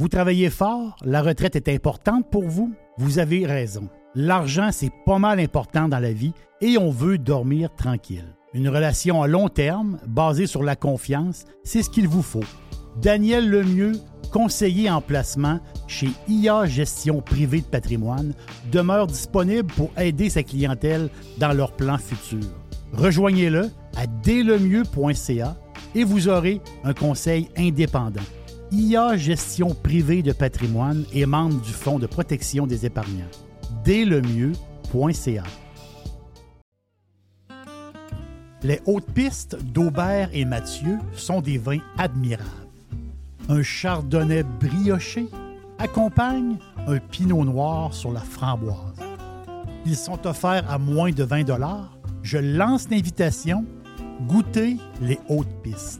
Vous travaillez fort, la retraite est importante pour vous? Vous avez raison. L'argent, c'est pas mal important dans la vie et on veut dormir tranquille. Une relation à long terme, basée sur la confiance, c'est ce qu'il vous faut. Daniel Lemieux, conseiller en placement chez IA Gestion Privée de Patrimoine, demeure disponible pour aider sa clientèle dans leurs plans futurs. Rejoignez-le à dlemieux.ca et vous aurez un conseil indépendant. IA Gestion Privée de Patrimoine est membre du Fonds de protection des épargnants. dlemieux.ca Les hautes pistes d'Aubert et Mathieu sont des vins admirables. Un chardonnay brioché accompagne un pinot noir sur la framboise. Ils sont offerts à moins de 20 Je lance l'invitation. Goûtez les hautes pistes.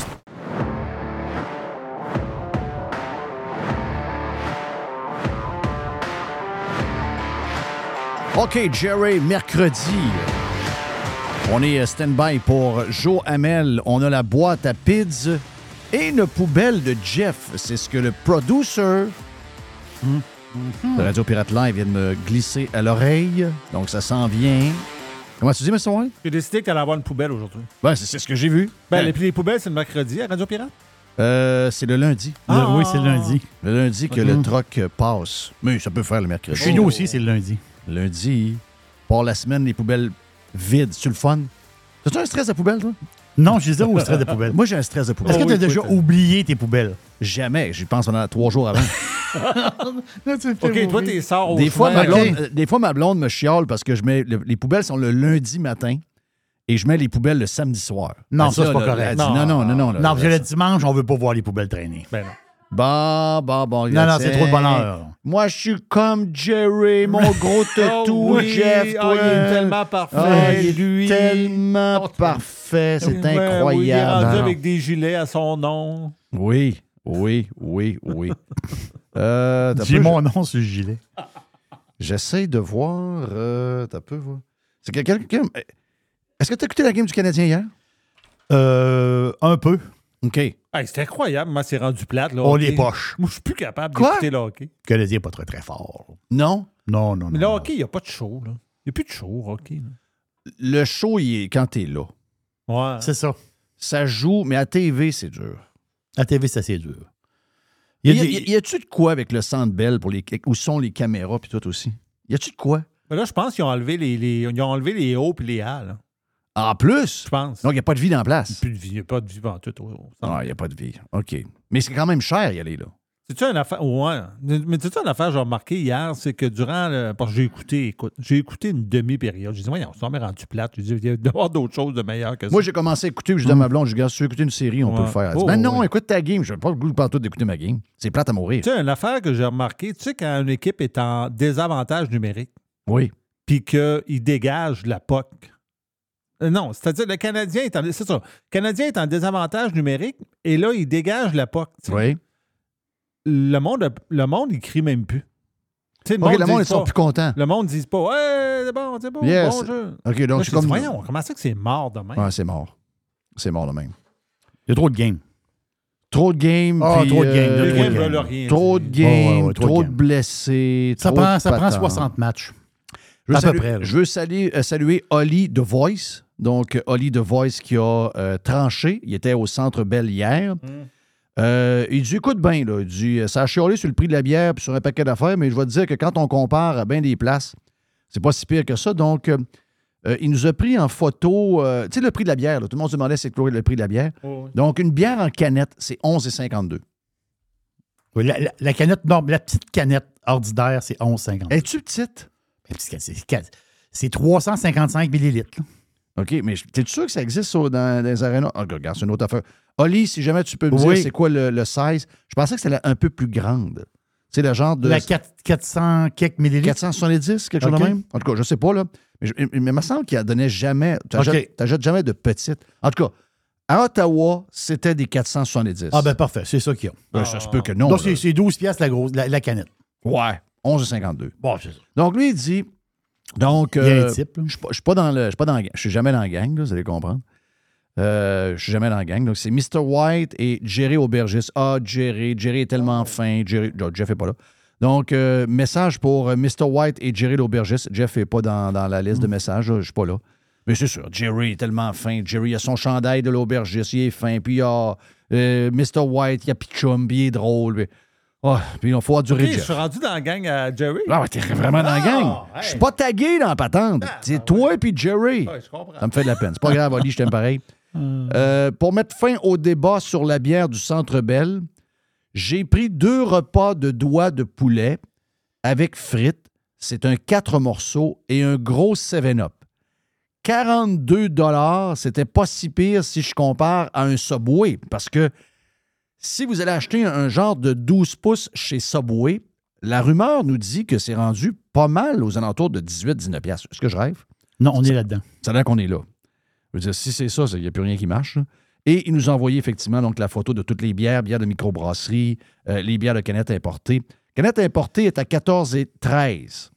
OK, Jerry, mercredi. On est stand-by pour Joe Hamel. On a la boîte à pids et une poubelle de Jeff. C'est ce que le producer de Radio Pirate Live vient de me glisser à l'oreille. Donc, ça s'en vient. Comment tu dis, M. Wall? J'ai décidé que tu allais avoir une poubelle aujourd'hui. Ben, c'est c'est ce que j'ai vu. Ben, Euh, les, puis les poubelles, c'est le mercredi à Radio Pirate? euh, c'est le lundi. Ah! Le- oui, c'est le lundi. Le lundi que le troc euh, passe. Mais ça peut faire le mercredi. Chez nous aussi, c'est le lundi. Lundi, pour la semaine, les poubelles vides. C'est le fun? T'as-tu un stress de poubelle, toi? Non, je disais au stress de poubelle. Moi, j'ai un stress de poubelle. Est-ce que tu as déjà oublié tes poubelles? Jamais. J'y pense pendant trois jours avant. OK, toi, t'es sors au des, fois, ma blonde, euh, des fois, ma blonde me chiale parce que je mets le- les poubelles sont le lundi matin et je mets les poubelles le samedi soir. Non, ça, c'est pas correct. dit, Non, non, non, non. là, Non, parce que le dimanche, on veut pas voir les poubelles traîner. Ben non. Bon, bon, bon. Non, non, c'est trop de bonheur. Moi, je suis comme Jerry, mon gros Oh oui, Jeff. ah, toi. il est tellement parfait. Ah, il est lui. tellement Oh, parfait. C'est oui, il est incroyable. rendu avec des gilets à son nom. Oui, oui, oui, oui. euh, peu- mon nom sur le gilet. J'essaie de voir. Euh, t'as peu voir. C'est que quelqu'un. Est-ce que tu as écouté la game du Canadien hier? Euh, un peu. OK. Hey, c'est incroyable, moi, c'est rendu plate. Là, On les poche. Moi, je suis plus capable Quoi? d'écouter le hockey. Le Canadien n'est pas très, très fort. Non? Non, non, non. Mais le non. hockey, il n'y a pas de show. là. Il n'y a plus de show au hockey. là. Le show, il est quand t'es là. Ouais. C'est ça. Ça joue, mais à TV, c'est dur. À TV, c'est assez dur. Y, Il y a a- des- y- y a-tu de quoi avec le centre belle pour les. Où sont les caméras puis tout aussi? Y a-tu de quoi? Mais là, je pense qu'ils ont enlevé les, les- ils ont enlevé les hauts et les A. là. En plus? Je pense. Donc, il n'y a pas de vie dans la place. Plus de vie. Il n'y a pas de vie en tout. Ah, il n'y a pas de vie. OK. Mais c'est quand même cher y aller là. C'est-tu une affaire? Ouais. Mais c'est-tu une affaire que j'ai remarqué hier? C'est que durant le. Parce que j'ai écouté, écoute, j'ai écouté une demi-période. J'ai dit, voyons, ça m'a rendu plate. J'ai dit, il y avoir d'autres choses de meilleures que ça. Moi, j'ai commencé à écouter, je dis à ma blonde, je dis, si tu veux écouter une série, on peut le faire. Elle dit, Oh, ben non, écoute ta game. Je n'ai pas le goût partout d'écouter ma game. C'est plate à mourir. Tu sais, une affaire que j'ai remarqué, tu sais, quand une équipe est en désavantage numérique, Oui. puis qu'il dégage la POC. Euh, Non, c'est-à-dire le Canadien est en. Ça. Le Canadien est en désavantage numérique et là, il dégage la POC. Oui. Le monde, le monde, il crie même plus. Sais, OK, le monde, ils sont plus contents. Le monde ne dit pas Ouais, c'est bon, c'est bon, Yes. bon jeu. OK, Moi, donc je comme. Voyons, comment ça que c'est mort demain? Ouais, c'est mort. C'est mort de même. Il y a trop de games. Trop de games. Ah, trop de games, euh, Les trop de games rien. Trop de dire. games, Ouais, ouais, ouais, trop de trop de games. blessés. Ça trop prend, de ça prend patentes. 60 matchs. Je veux, à peu saluer, près, là. je veux saluer, euh, saluer Oli The Voice. Donc, euh, Oli The Voice qui a euh, tranché. Il était au Centre Bell hier. Euh, il dit Écoute bien, là, il dit, ça a chialé sur le prix de la bière puis sur un paquet d'affaires, mais je vais te dire que quand on compare à bien des places, C'est pas si pire que ça. Donc, euh, euh, il nous a pris en photo, euh, tu sais, le prix de la bière. là. Tout le monde se demandait c'est quoi le prix de la bière. Donc, une bière en canette, c'est 11,52. Oui, la, la- la canette, non, la petite canette ordinaire, c'est 11,50. Es-tu petite? La petite canette, c'est- c'est- C'est 355 millilitres. OK, mais t'es sûr que ça existe dans, dans les arénas? Ah, regarde, c'est une autre affaire. Oli, si jamais tu peux me Oui. dire c'est quoi le, le size, je pensais que c'était un peu plus grande. C'est le genre de La 4 400 quelques millilitres? 470, quelque chose de même? En tout cas, je sais pas, là. Mais je- il il me semble qu'il ne donnait jamais. Tu n'achètes jamais de petites. En tout cas, à Ottawa, c'était des 470. Ah, ben parfait, c'est ça qu'ils ont. Ben, ça se peut que non. Donc, c'est 12 piastres la, grosse, la, la canette. Ouais, 11,52. Bon, c'est ça. Donc, lui, il dit. Donc, euh, je ne suis pas dans le. Je suis pas dans la gang. Je suis jamais dans la gang, là, vous allez comprendre. Euh, je suis jamais dans la gang. Donc, c'est Mr. White et Jerry Aubergis. Ah, Jerry. Jerry est tellement fin. Jerry. Jeff n'est pas là. Donc, euh, message pour euh, Mr. White et Jerry l'Aubergiste. Jeff n'est pas dans, dans la liste de messages. là, Je ne suis pas là. Mais c'est sûr, Jerry est tellement fin. Jerry a son chandail de l'aubergiste. Il est fin. Puis il y a Mr. White, il y a Pichum, il est drôle. Puis, oh, puis il faut endurer OK, je Jeff. suis rendu dans la gang à Jerry. Ah, ouais, t'es vraiment dans la gang. Je suis pas tagué dans la patente. C'est toi et Jerry. Ouais, je comprends. Ça me fait de la peine. C'est pas grave, Oli, je t'aime pareil. Euh, pour mettre fin au débat sur la bière du Centre Bell, j'ai pris deux repas de doigts de poulet avec frites. C'est un quatre morceaux et un gros 7-up. 42 dollars, c'était pas si pire si je compare à un Subway. Parce que si vous allez acheter un genre de 12 pouces chez Subway, la rumeur nous dit que c'est rendu pas mal aux alentours de 18-19 piastres. Est-ce que je rêve? Non, on est là-dedans. Ça a l'air qu'on est là. Je veux dire, si c'est ça, il n'y a plus rien qui marche. là. Et il nous a envoyé effectivement donc, la photo de toutes les bières, bières de microbrasserie, euh, les bières de canettes importées. Canette importée est à 14 et 13.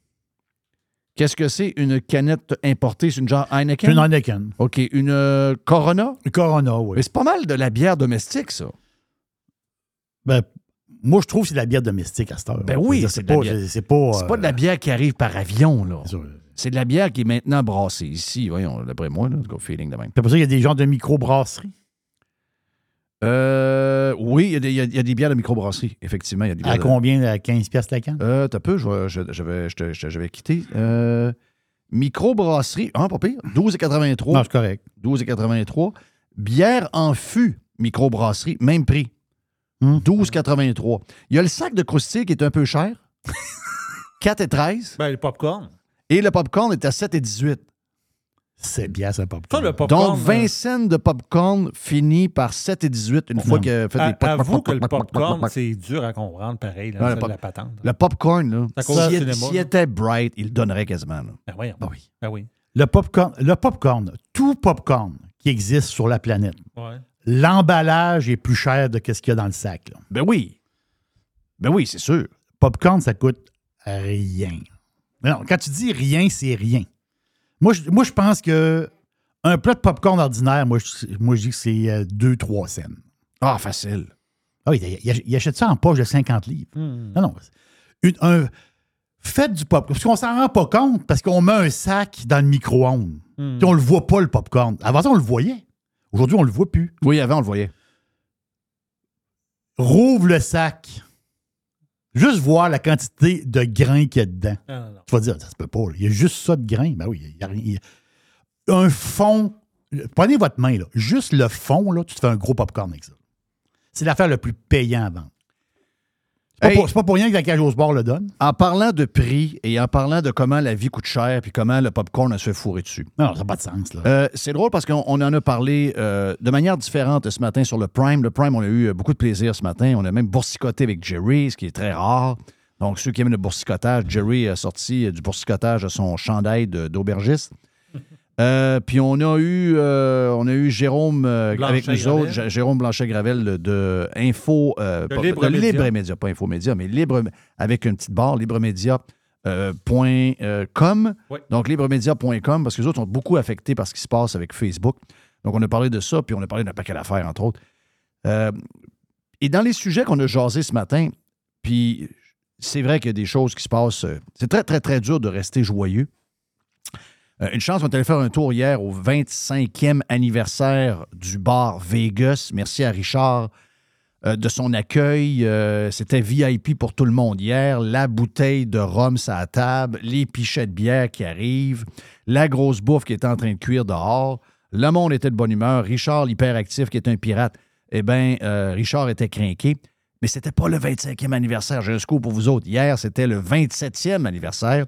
Qu'est-ce que c'est une canette importée? C'est une genre Heineken? Une Heineken. OK. Une euh, Corona? Corona, oui. Mais c'est pas mal de la bière domestique, ça. Ben, moi, je trouve que c'est de la bière domestique à cette heure. Ben oui, c'est la pas. C'est pas. Pas de la euh, bière qui arrive par avion, là. c'est de la bière qui est maintenant brassée ici, voyons, d'après moi, là, go feeling de même. C'est pour ça qu'il y a des genres de microbrasserie. Euh, oui, il y, a des- il y a- il y a des bières de microbrasserie, effectivement. Il y a des bières À de- combien? À 15 piastres la canne? Euh, t'as peu, je, je, je vais, je, te- je, vais quitter. Euh, microbrasserie, ah, pas pire, 12,83. Non, c'est correct. 12,83. Bière en fût, microbrasserie, même prix. Hum. 12,83. Il y a le sac de croustilles qui est un peu cher. 4,13. Ben, le popcorn. Et le popcorn est à 7,18. C'est bien, ça, pas Ça, le popcorn. Donc, 20 cents de popcorn finit par 7,18 une fois Non. qu'il a fait euh, des à- Avoue poc, que le popcorn, c'est dur à comprendre, pareil, là, Ouais, ça, le pop- la patente. Le popcorn, là, s'il s'il là. était bright, il le donnerait quasiment. là. Ben, voyons. Ah oui. Ben oui. Le popcorn, le popcorn, tout popcorn qui existe sur la planète, Ouais. L'emballage est plus cher de ce qu'il y a dans le sac. là. Ben oui. Ben oui, c'est sûr. Popcorn, ça coûte rien. Mais non, quand tu dis rien, c'est rien. Moi, je, moi, je pense que un plat de popcorn ordinaire, moi, je, moi, je dis que c'est 2-3 cents. Ah, facile. Ah oui, il, achète ça en poche de 50 livres. Hmm. Non, non. Une- un, faites du popcorn. Parce qu'on s'en rend pas compte parce qu'on met un sac dans le micro-ondes. Puis on le voit pas, le popcorn. Avant ça, on le voyait. Aujourd'hui, on le voit plus. Oui, avant, on le voyait. Rouvre le sac. Juste voir la quantité de grains qu'il y a dedans. Non, non, non. Tu vas dire, ça se peut pas. là. Il y a juste ça de grains. Ben oui, il y a rien. il y a- Un fond. Prenez votre main, là. Juste le fond, là, tu te fais un gros popcorn avec ça. C'est l'affaire le plus payant à vendre. C'est pas, Hey. pour- c'est pas pour rien que la cage au sport le donne. En parlant de prix et en parlant de comment la vie coûte cher puis comment le popcorn a se fait fourrer dessus. Non, ça n'a pas de sens, là. Euh, c'est drôle parce qu'on on en a parlé euh, de manière différente ce matin sur le Prime. Le Prime, on a eu euh, beaucoup de plaisir ce matin. On a même boursicoté avec Jerry, ce qui est très rare. Donc, ceux qui aiment le boursicotage, Jerry a sorti du boursicotage à son chandail d'aubergiste. Euh, puis on a eu euh, on a eu Jérôme euh, avec nous autres, J- Jérôme Blanchet-Gravel de- de Info, De pas- Libre de Média. Libre Média, pas Info Média, mais Libre avec une petite barre, libremédia. point, com. Oui. Donc, libremedia.com, parce que les autres sont beaucoup affectés par ce qui se passe avec Facebook. Donc, on a parlé de ça, puis on a parlé d'un paquet d'affaires, entre autres. Et dans les sujets qu'on a jasés ce matin, puis c'est vrai qu'il y a des choses qui se passent. c'est très, très, très dur de rester joyeux. Euh, une chance, on est allé faire un tour hier au 25e anniversaire du bar Vegas. Merci à Richard euh, de son accueil. Euh, C'était VIP pour tout le monde hier. La bouteille de rhum la table, les pichets de bière qui arrivent, la grosse bouffe qui est en train de cuire dehors. Le monde était de bonne humeur. Richard, l'hyperactif, qui est un pirate, eh bien, Richard était craqué. Mais c'était pas le 25e anniversaire. J'ai un scoop pour vous autres. Hier, c'était le 27e anniversaire.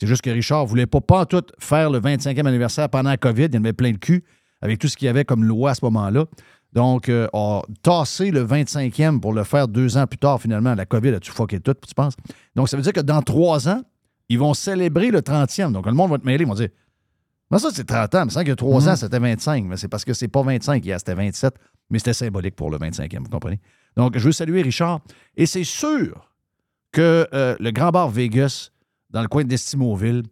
C'est juste que Richard voulait pas, pas tout faire le 25e anniversaire pendant la COVID. Il en avait plein de cul avec tout ce qu'il y avait comme loi à ce moment-là. Donc, euh, a tassé le 25e pour le faire deux ans plus tard, finalement. La COVID a-tu fucké tout, tu penses? Donc, ça veut dire que dans trois ans, ils vont célébrer le 30e. Donc, le monde va te mêler, ils vont dire Mais ça, c'est 30 ans. Mais ça que trois ans, c'était 25. Mais c'est parce que c'est pas 25 hier, c'était 27. Mais c'était symbolique pour le 25e, vous comprenez? Donc, je veux saluer Richard. Et c'est sûr que euh, le Grand Bar Vegas, dans le coin d'Estimauville,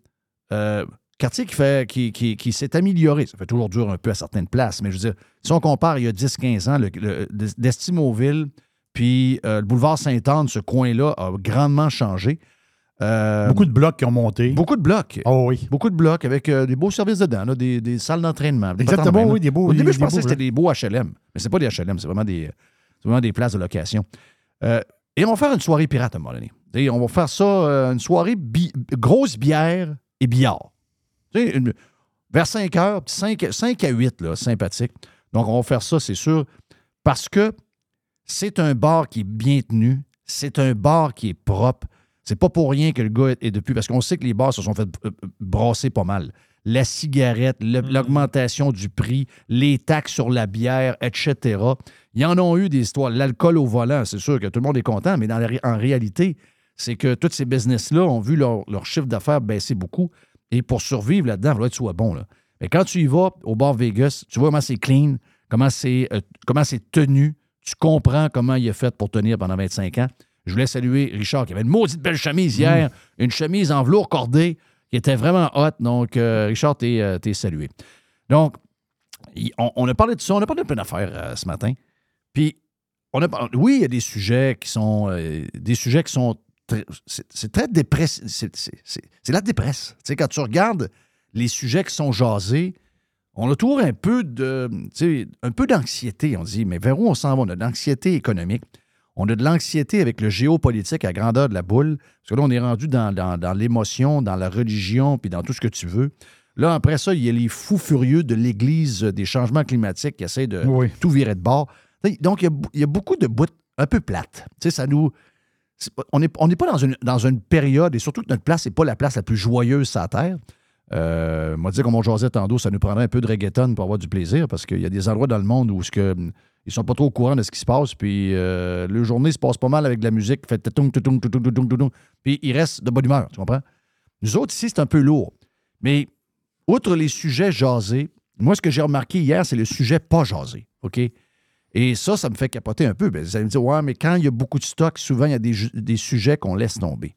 euh, quartier qui, fait, qui, qui- qui s'est amélioré. Ça fait toujours dur un peu à certaines places, mais je veux dire, si on compare il y a 10-15 ans, le, le- d'Estimauville, puis euh, le boulevard Sainte-Anne, ce coin-là a grandement changé. Euh, Beaucoup de blocs qui ont monté. beaucoup de blocs. Oh oui. Beaucoup de blocs avec euh, des beaux services dedans, là, des, des salles d'entraînement. Exactement, oui, des beaux- Au début, je pensais que c'était des beaux HLM, mais c'est pas des HLM, c'est vraiment des, c'est vraiment des places de location. Et on va faire une soirée pirate à un moment donné. On va faire ça, euh, une soirée bi- grosse bière et billard. Une- vers 5 heures, 5, 5 à 8, là, sympathique. Donc, on va faire ça, c'est sûr, parce que c'est un bar qui est bien tenu, c'est un bar qui est propre. C'est pas pour rien que le gars est depuis, parce qu'on sait que les bars se sont fait euh, euh, brasser pas mal. La cigarette, le- l'augmentation du prix, les taxes sur la bière, etc. Il y en ont eu des histoires. L'alcool au volant, c'est sûr que tout le monde est content, mais dans la ré- en réalité, c'est que tous ces business-là ont vu leur, leur chiffre d'affaires baisser beaucoup. Et pour survivre là-dedans, il faut que tu sois bon. Là. Mais quand tu y vas au bar Vegas, tu vois comment c'est clean, comment c'est euh, tenu, tu comprends comment il est fait pour tenir pendant 25 ans. Je voulais saluer Richard qui avait une maudite belle chemise hier, une chemise en velours cordé qui était vraiment hot. Donc, euh, Richard, t'es euh, salué. Donc, on, on a parlé de ça, on a parlé de plein d'affaires euh, ce matin. Puis, on a, oui, il y a des sujets qui sont euh, des sujets qui sont très- c'est très dépressif. C'est la dépresse. Tu sais, quand tu regardes les sujets qui sont jasés, on a toujours un peu de, tu sais, un peu d'anxiété. On dit, mais vers où on s'en va? On a de l'anxiété économique. On a de l'anxiété avec le géopolitique à grandeur de la boule. Parce que là, on est rendu dans, dans- dans l'émotion, dans la religion, puis dans tout ce que tu veux. Là, après ça, il y a les fous furieux de l'Église des changements climatiques qui essaient de Oui. tout virer de bord. Donc, il y, a, beaucoup de bouts un peu plates. Ça nous. pas- on n'est pas dans une, dans une période, et surtout que notre place n'est pas la place la plus joyeuse sur la Terre. Euh, moi, dire comme on jasait tantôt, ça nous prendrait un peu de reggaeton pour avoir du plaisir parce qu'il y a des endroits dans le monde où ce que, ils sont pas trop au courant de ce qui se passe. Puis euh, le journée se passe pas mal avec de la musique, fait puis ils restent de bonne humeur, tu comprends? Nous autres, ici, c'est un peu lourd. Mais outre les sujets jasés, moi, ce que j'ai remarqué hier, c'est le sujet pas jasé. OK? Et ça, ça me fait capoter un peu. Ben, vous allez me dire, ouais, mais quand il y a beaucoup de stock, souvent, il y a des, sujets qu'on laisse tomber.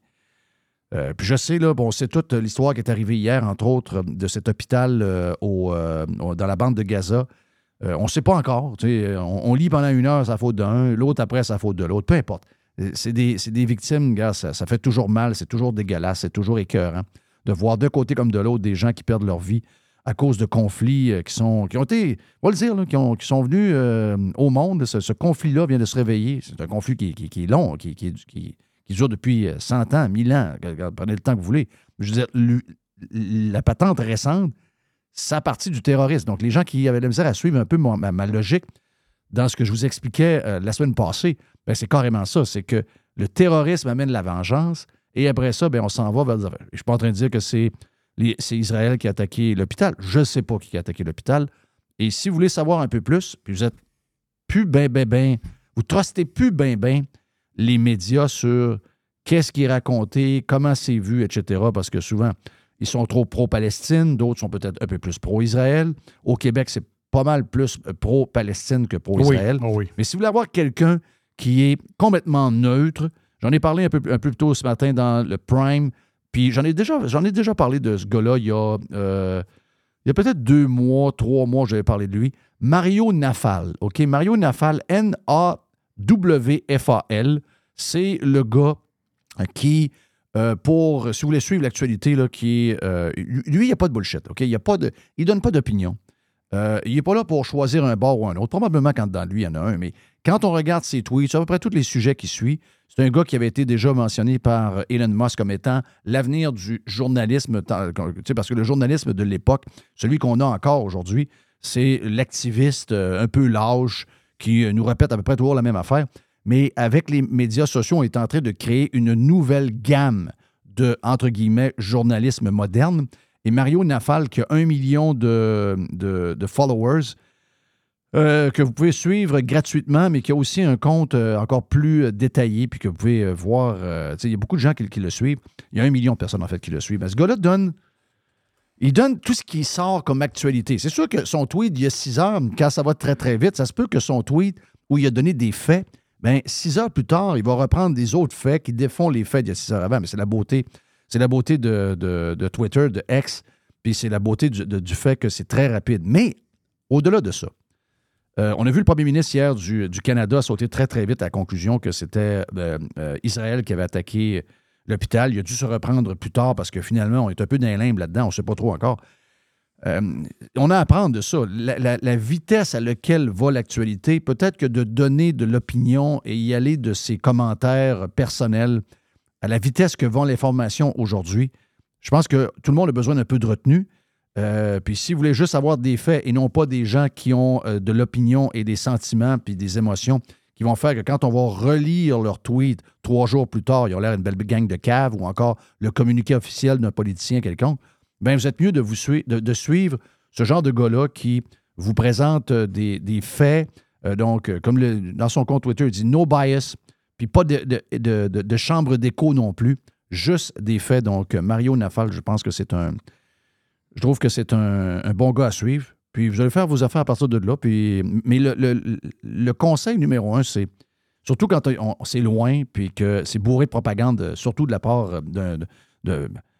Euh, puis je sais, là, bon, c'est toute l'histoire qui est arrivée hier, entre autres, de cet hôpital euh, euh, dans la bande de Gaza. On ne sait pas encore. On, lit pendant une heure, ça faute d'un, l'autre après, ça faute de l'autre. Peu importe. C'est des, victimes, gars, ça, ça fait toujours mal, c'est toujours dégueulasse, c'est toujours écœurant de voir d'un côté comme de l'autre des gens qui perdent leur vie à cause de conflits euh, qui, sont, qui ont été, on va le dire, qui, ont- qui sont venus euh, au monde. Ce, conflit-là vient de se réveiller. C'est un conflit qui, qui- est long, qui, dure depuis euh, 100 ans, 1000 ans. Prenez le temps que vous voulez. Je veux dire, la patente récente, ça a parti du terrorisme. Donc, les gens qui avaient de la misère à suivre un peu ma, logique dans ce que je vous expliquais euh, la semaine passée, ben, c'est carrément ça. C'est que le terrorisme amène la vengeance et après ça, ben, on s'en va vers. Je ne suis pas en train de dire que c'est c'est Israël qui a attaqué l'hôpital. Je ne sais pas qui a attaqué l'hôpital. Et si vous voulez savoir un peu plus, puis vous êtes plus ben, ben, ben, vous trustez plus ben, ben les médias sur qu'est-ce qui est raconté, comment c'est vu, etc. Parce que souvent, ils sont trop pro-Palestine, d'autres sont peut-être un peu plus pro-Israël. Au Québec, c'est pas mal plus euh, pro-Palestine que pro-Israël. Oui, oh oui. Mais si vous voulez avoir quelqu'un qui est complètement neutre, j'en ai parlé un peu, un peu plus tôt ce matin dans le Prime, puis j'en ai déjà, j'en ai déjà parlé de ce gars-là il y a, euh, il y a peut-être deux mois, trois mois, j'avais parlé de lui. Mario Nafal, OK? Mario Nafal, N-A-W-F-A-L, c'est le gars qui, euh, pour, si vous voulez suivre l'actualité, là, qui euh, lui, il n'y a pas de bullshit, OK? Il ne de, il donne pas d'opinion. Il n'est pas là pour choisir un bord ou un autre. Probablement quand dans lui, il y en a un, mais Quand on regarde ses tweets, sur à peu près tous les sujets qui suivent, c'est un gars qui avait été déjà mentionné par Elon Musk comme étant l'avenir du journalisme, parce que le journalisme de l'époque, celui qu'on a encore aujourd'hui, c'est l'activiste euh, un peu lâche qui nous répète à peu près toujours la même affaire. Mais avec les médias sociaux, on est en train de créer une nouvelle gamme de, entre guillemets, journalisme moderne. Et Mario Nafal, qui a un million de, followers, euh, que vous pouvez suivre gratuitement, mais qui a aussi un compte euh, encore plus détaillé, puis que vous pouvez euh, voir. il y a beaucoup de gens qui, le suivent. Il y a un million de personnes, en fait, qui le suivent. Mais ce gars-là donne. Il donne tout ce qui sort comme actualité. C'est sûr que son tweet il y a six heures, quand ça va très, très vite, ça se peut que son tweet où il a donné des faits, bien, six heures plus tard, il va reprendre des autres faits qui défont les faits d'il y a six heures avant. Mais c'est la beauté c'est la beauté de, Twitter, de X, puis c'est la beauté du, fait que c'est très rapide. Mais au-delà de ça, euh, on a vu le premier ministre hier du, Canada sauter très, très vite à la conclusion que c'était euh, euh, Israël qui avait attaqué l'hôpital. Il a dû se reprendre plus tard parce que finalement, on est un peu dans les là-dedans, on ne sait pas trop encore. on a à apprendre de ça. La, la vitesse à laquelle va l'actualité, peut-être que de donner de l'opinion et y aller de ses commentaires personnels à la vitesse que vont les formations aujourd'hui, je pense que tout le monde a besoin d'un peu de retenue. Euh, puis si vous voulez juste avoir des faits et non pas des gens qui ont euh, de l'opinion et des sentiments puis des émotions qui vont faire que quand on va relire leur tweet trois jours plus tard, ils ont l'air une belle gang de cave ou encore le communiqué officiel d'un politicien quelconque, bien vous êtes mieux de, suivre ce genre de gars-là qui vous présente euh, des, faits. donc, comme dans son compte Twitter, il dit no bias, puis pas de, chambre d'écho non plus, juste des faits. Donc, Mario Nafal, je pense que c'est un. Je trouve que c'est un, bon gars à suivre. Puis vous allez faire vos affaires à partir de là. Puis, mais le, conseil numéro un, c'est surtout quand c'est loin, puis que c'est bourré de propagande, surtout de la part de,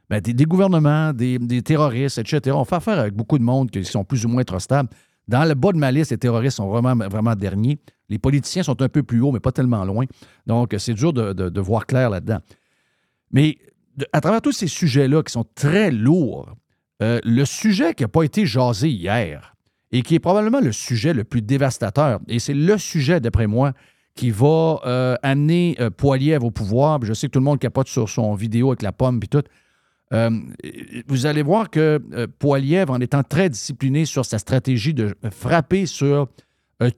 ben, des, gouvernements, des, terroristes, etc. On fait affaire avec beaucoup de monde qui sont plus ou moins stables. Dans le bas de ma liste, les terroristes sont vraiment, vraiment derniers. Les politiciens sont un peu plus hauts, mais pas tellement loin. Donc, c'est dur de, voir clair là-dedans. Mais à travers tous ces sujets-là qui sont très lourds, euh, le sujet qui n'a pas été jasé hier et qui est probablement le sujet le plus dévastateur, et c'est le sujet, d'après moi, qui va euh, amener euh, au pouvoir. Je sais que tout le monde capote sur son vidéo avec la pomme et tout. Euh, vous allez voir que Poiliev, en étant très discipliné sur sa stratégie de frapper sur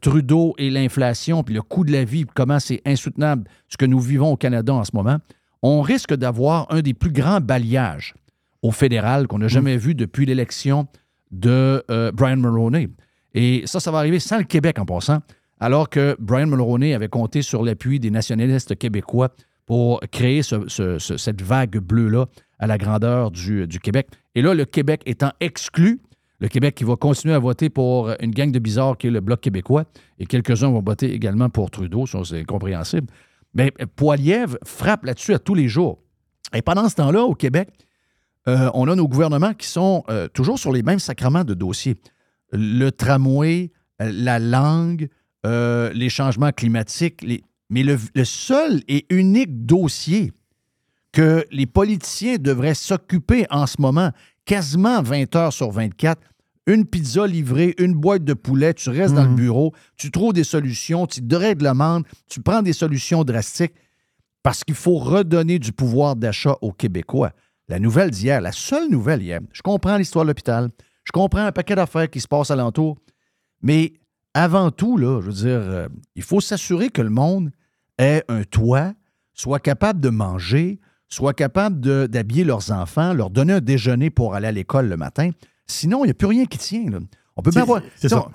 Trudeau et l'inflation, puis le coût de la vie, comment c'est insoutenable ce que nous vivons au Canada en ce moment, on risque d'avoir un des plus grands balayages au fédéral qu'on n'a jamais vu depuis l'élection de Brian Mulroney. Et ça, ça va arriver sans le Québec en passant, alors que Brian Mulroney avait compté sur l'appui des nationalistes québécois pour créer cette vague bleue-là à la grandeur du, Québec. Et là, le Québec étant exclu, le Québec qui va continuer à voter pour une gang de bizarres qui est le Bloc québécois, et quelques-uns vont voter également pour Trudeau, ça c'est compréhensible. Mais Poiliev frappe là-dessus à tous les jours. Et pendant ce temps-là, au Québec, euh, on a nos gouvernements qui sont euh, toujours sur les mêmes sacrements de dossiers. Le tramway, euh, la langue, les changements climatiques, les... mais le, seul et unique dossier que les politiciens devraient s'occuper en ce moment, quasiment 20 heures sur 24. Une pizza livrée, une boîte de poulet, tu restes dans le mhm. bureau, tu trouves des solutions, tu règlementes, tu prends des solutions drastiques parce qu'il faut redonner du pouvoir d'achat aux Québécois. La nouvelle d'hier, la seule nouvelle hier, je comprends l'histoire de l'hôpital, je comprends un paquet d'affaires qui se passent alentour, mais avant tout, là, je veux dire, euh, il faut s'assurer que le monde ait un toit, soit capable de manger, soient capables d'habiller leurs enfants, leur donner un déjeuner pour aller à l'école le matin. Sinon, il n'y a plus rien qui tient. On peut, avoir,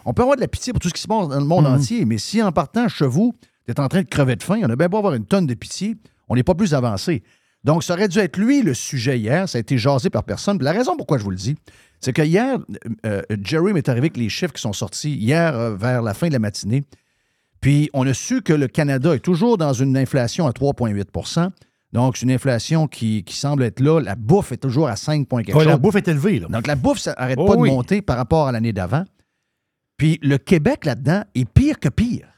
on peut avoir de la pitié pour tout ce qui se passe dans le monde mhm. entier, mais si en partant chez vous, tu es en train de crever de faim, on a bien beau avoir une tonne de pitié, on n'est pas plus avancé. Donc, ça aurait dû être lui le sujet hier. Ça a été jasé par personne. la raison pourquoi je vous le dis, c'est que hier, euh, Jerry m'est arrivé avec les chiffres qui sont sortis hier euh, vers la fin de la matinée. Puis, on a su que le Canada est toujours dans une inflation à 3,8% donc, c'est une inflation qui, semble être là. La bouffe est toujours à 5 points quelque La bouffe est élevée. Là. Donc, la bouffe, ça n'arrête pas de monter par rapport à l'année d'avant. Puis, le Québec, là-dedans, est pire que pire.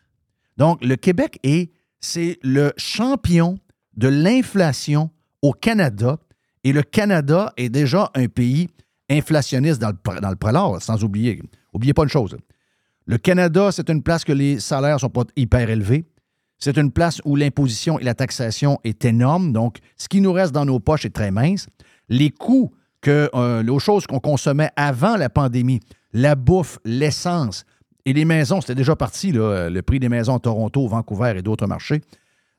Donc, le Québec est, c'est le champion de l'inflation au Canada. Et le Canada est déjà un pays inflationniste dans le, dans le sans oublier. N'oubliez pas une chose. Le Canada, c'est une place que les salaires ne sont pas hyper élevés. C'est une place où l'imposition et la taxation est énorme. Donc, ce qui nous reste dans nos poches est très mince. Les coûts que euh, aux choses qu'on consommait avant la pandémie, la bouffe, l'essence et les maisons, c'était déjà parti, le prix des maisons à Toronto, Vancouver et d'autres marchés.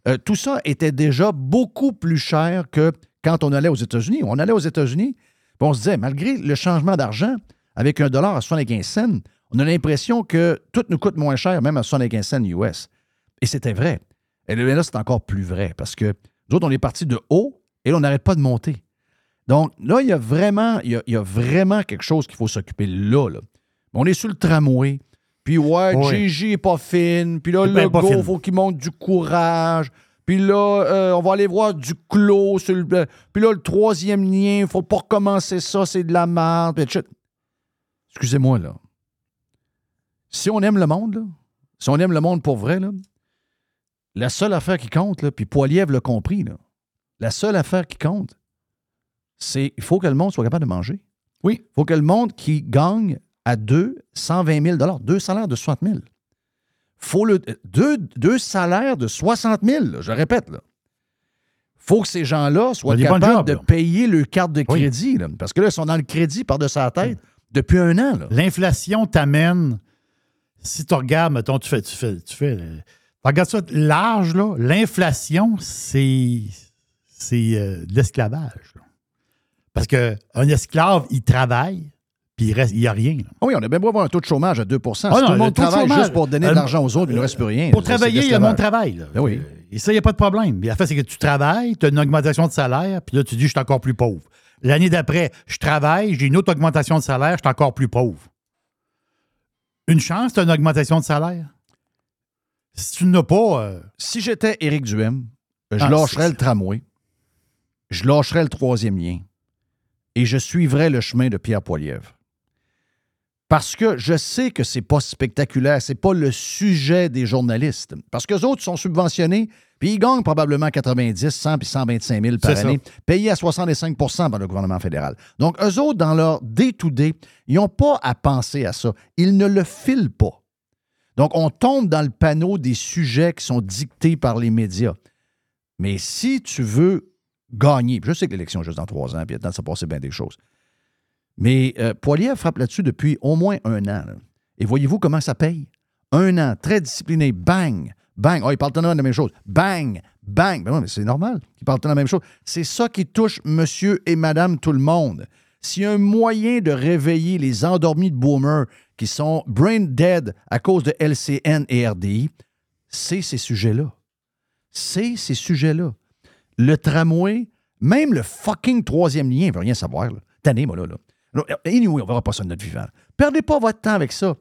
Euh, tout ça était déjà beaucoup plus cher que quand on allait aux États-Unis. On allait aux États-Unis, on se disait, malgré le changement d'argent, avec un dollar à 75 cents, on a l'impression que tout nous coûte moins cher, même à 75 cents US. Et c'était vrai. Et là, c'est encore plus vrai parce que nous autres, on est parti de haut et là, on n'arrête pas de monter. Donc là, il y a vraiment, il y a, vraiment quelque chose qu'il faut s'occuper là, là. On est sur le tramway. Puis ouais, Oui. Gigi est pas fine. Puis là, le fine. faut qu'il monte du courage. Puis là, euh, on va aller voir du clos. Sur le... Puis là, le troisième lien, faut pas recommencer ça, c'est de la merde. Excusez-moi, là. Si on aime le monde, là, si on aime le monde pour vrai, là, la seule affaire qui compte, là, puis Poiliev l'a compris, là, la seule affaire qui compte, c'est il faut que le monde soit capable de manger. Oui. Il faut que le monde qui gagne à deux 120 000 deux salaires de 60 000 faut le, deux, deux salaires de 60 000 là, je répète. Il faut que ces gens-là soient capables de là. payer leur carte de Oui. crédit. là, parce que là, ils sont dans le crédit par-dessus la tête depuis un an. L'inflation t'amène, si tu regardes, mettons, tu fais, tu fais, tu fais, tu regardes ça large, là, l'inflation, c'est, c'est euh, de l'esclavage. Parce qu'un esclave, il travaille, puis il reste, il n'y a rien. là. Ah Oui, on a bien beau avoir un taux de chômage à 2% Si Ah non, tout le monde travaille chômage, juste pour donner de euh, l'argent aux autres, il ne reste plus rien. Pour travailler, il y a mon travail. Là. Ben oui. Et ça, il n'y a pas de problème. La fait, c'est que tu travailles, tu as une augmentation de salaire, puis là, tu dis, je suis encore plus pauvre. L'année d'après, je travaille, j'ai une autre augmentation de salaire, je suis encore plus pauvre. Une chance, tu as une augmentation de salaire? Si tu n'as pas, euh, Si j'étais Éric Duhem, je Ah, lâcherais le tramway, je lâcherais le troisième lien et je suivrais le chemin de Pierre Poilievre. Parce que je sais que c'est pas spectaculaire, c'est pas le sujet des journalistes. Parce que les autres sont subventionnés, puis ils gagnent probablement 90, 100 puis 125 000 par ça. année, payés à 65% par le gouvernement fédéral. Donc, eux autres, dans leur day-to-day, ils n'ont pas à penser à ça. Ils ne le filent pas. Donc, on tombe dans le panneau des sujets qui sont dictés par les médias. Mais si tu veux gagner, puis je sais que l'élection est juste dans trois ans, puis il y a le temps de se passer bien des choses. Mais euh, Poilievre frappe là-dessus depuis au moins un an. Et voyez-vous comment ça paye? Un an, très discipliné, bang, bang. Oh, il parle temps de la même chose. Bang, bang. Ben oui, mais c'est normal qu'il parle temps de la même chose. C'est ça qui touche monsieur et madame tout le monde. S'il y a un moyen de réveiller les endormis de boomers qui sont brain dead à cause de LCN et RDI, c'est ces sujets-là. C'est ces sujets-là. Le tramway, même le fucking troisième lien, il veut rien savoir. Là. Tanné, moi, là. Anyway, on verra pas ça de notre vivant. Perdez pas votre temps avec ça.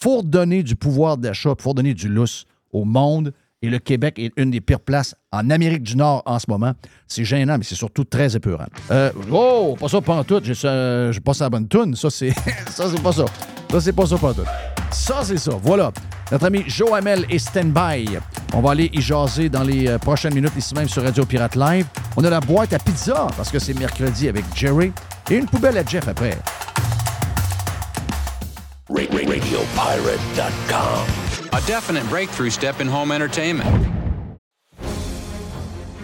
faut redonner du pouvoir d'achat, faut redonner du lousse au monde. Et le Québec est une des pires places en Amérique du Nord en ce moment. C'est gênant, mais c'est surtout très épeurant. Euh, oh, pas ça pantoute. J'ai ça- j'ai pas ça à bonne toune. Ça, c'est pas ça. Ça, c'est pas ça pantoute. Ça, c'est ça. Voilà. Notre ami Joe Hamel est stand-by. On va aller y jaser dans les euh, prochaines minutes, ici même sur Radio Pirate Live. On a la boîte à pizza parce que c'est mercredi avec Jerry et une poubelle à Jeff après. A definite breakthrough step in home entertainment.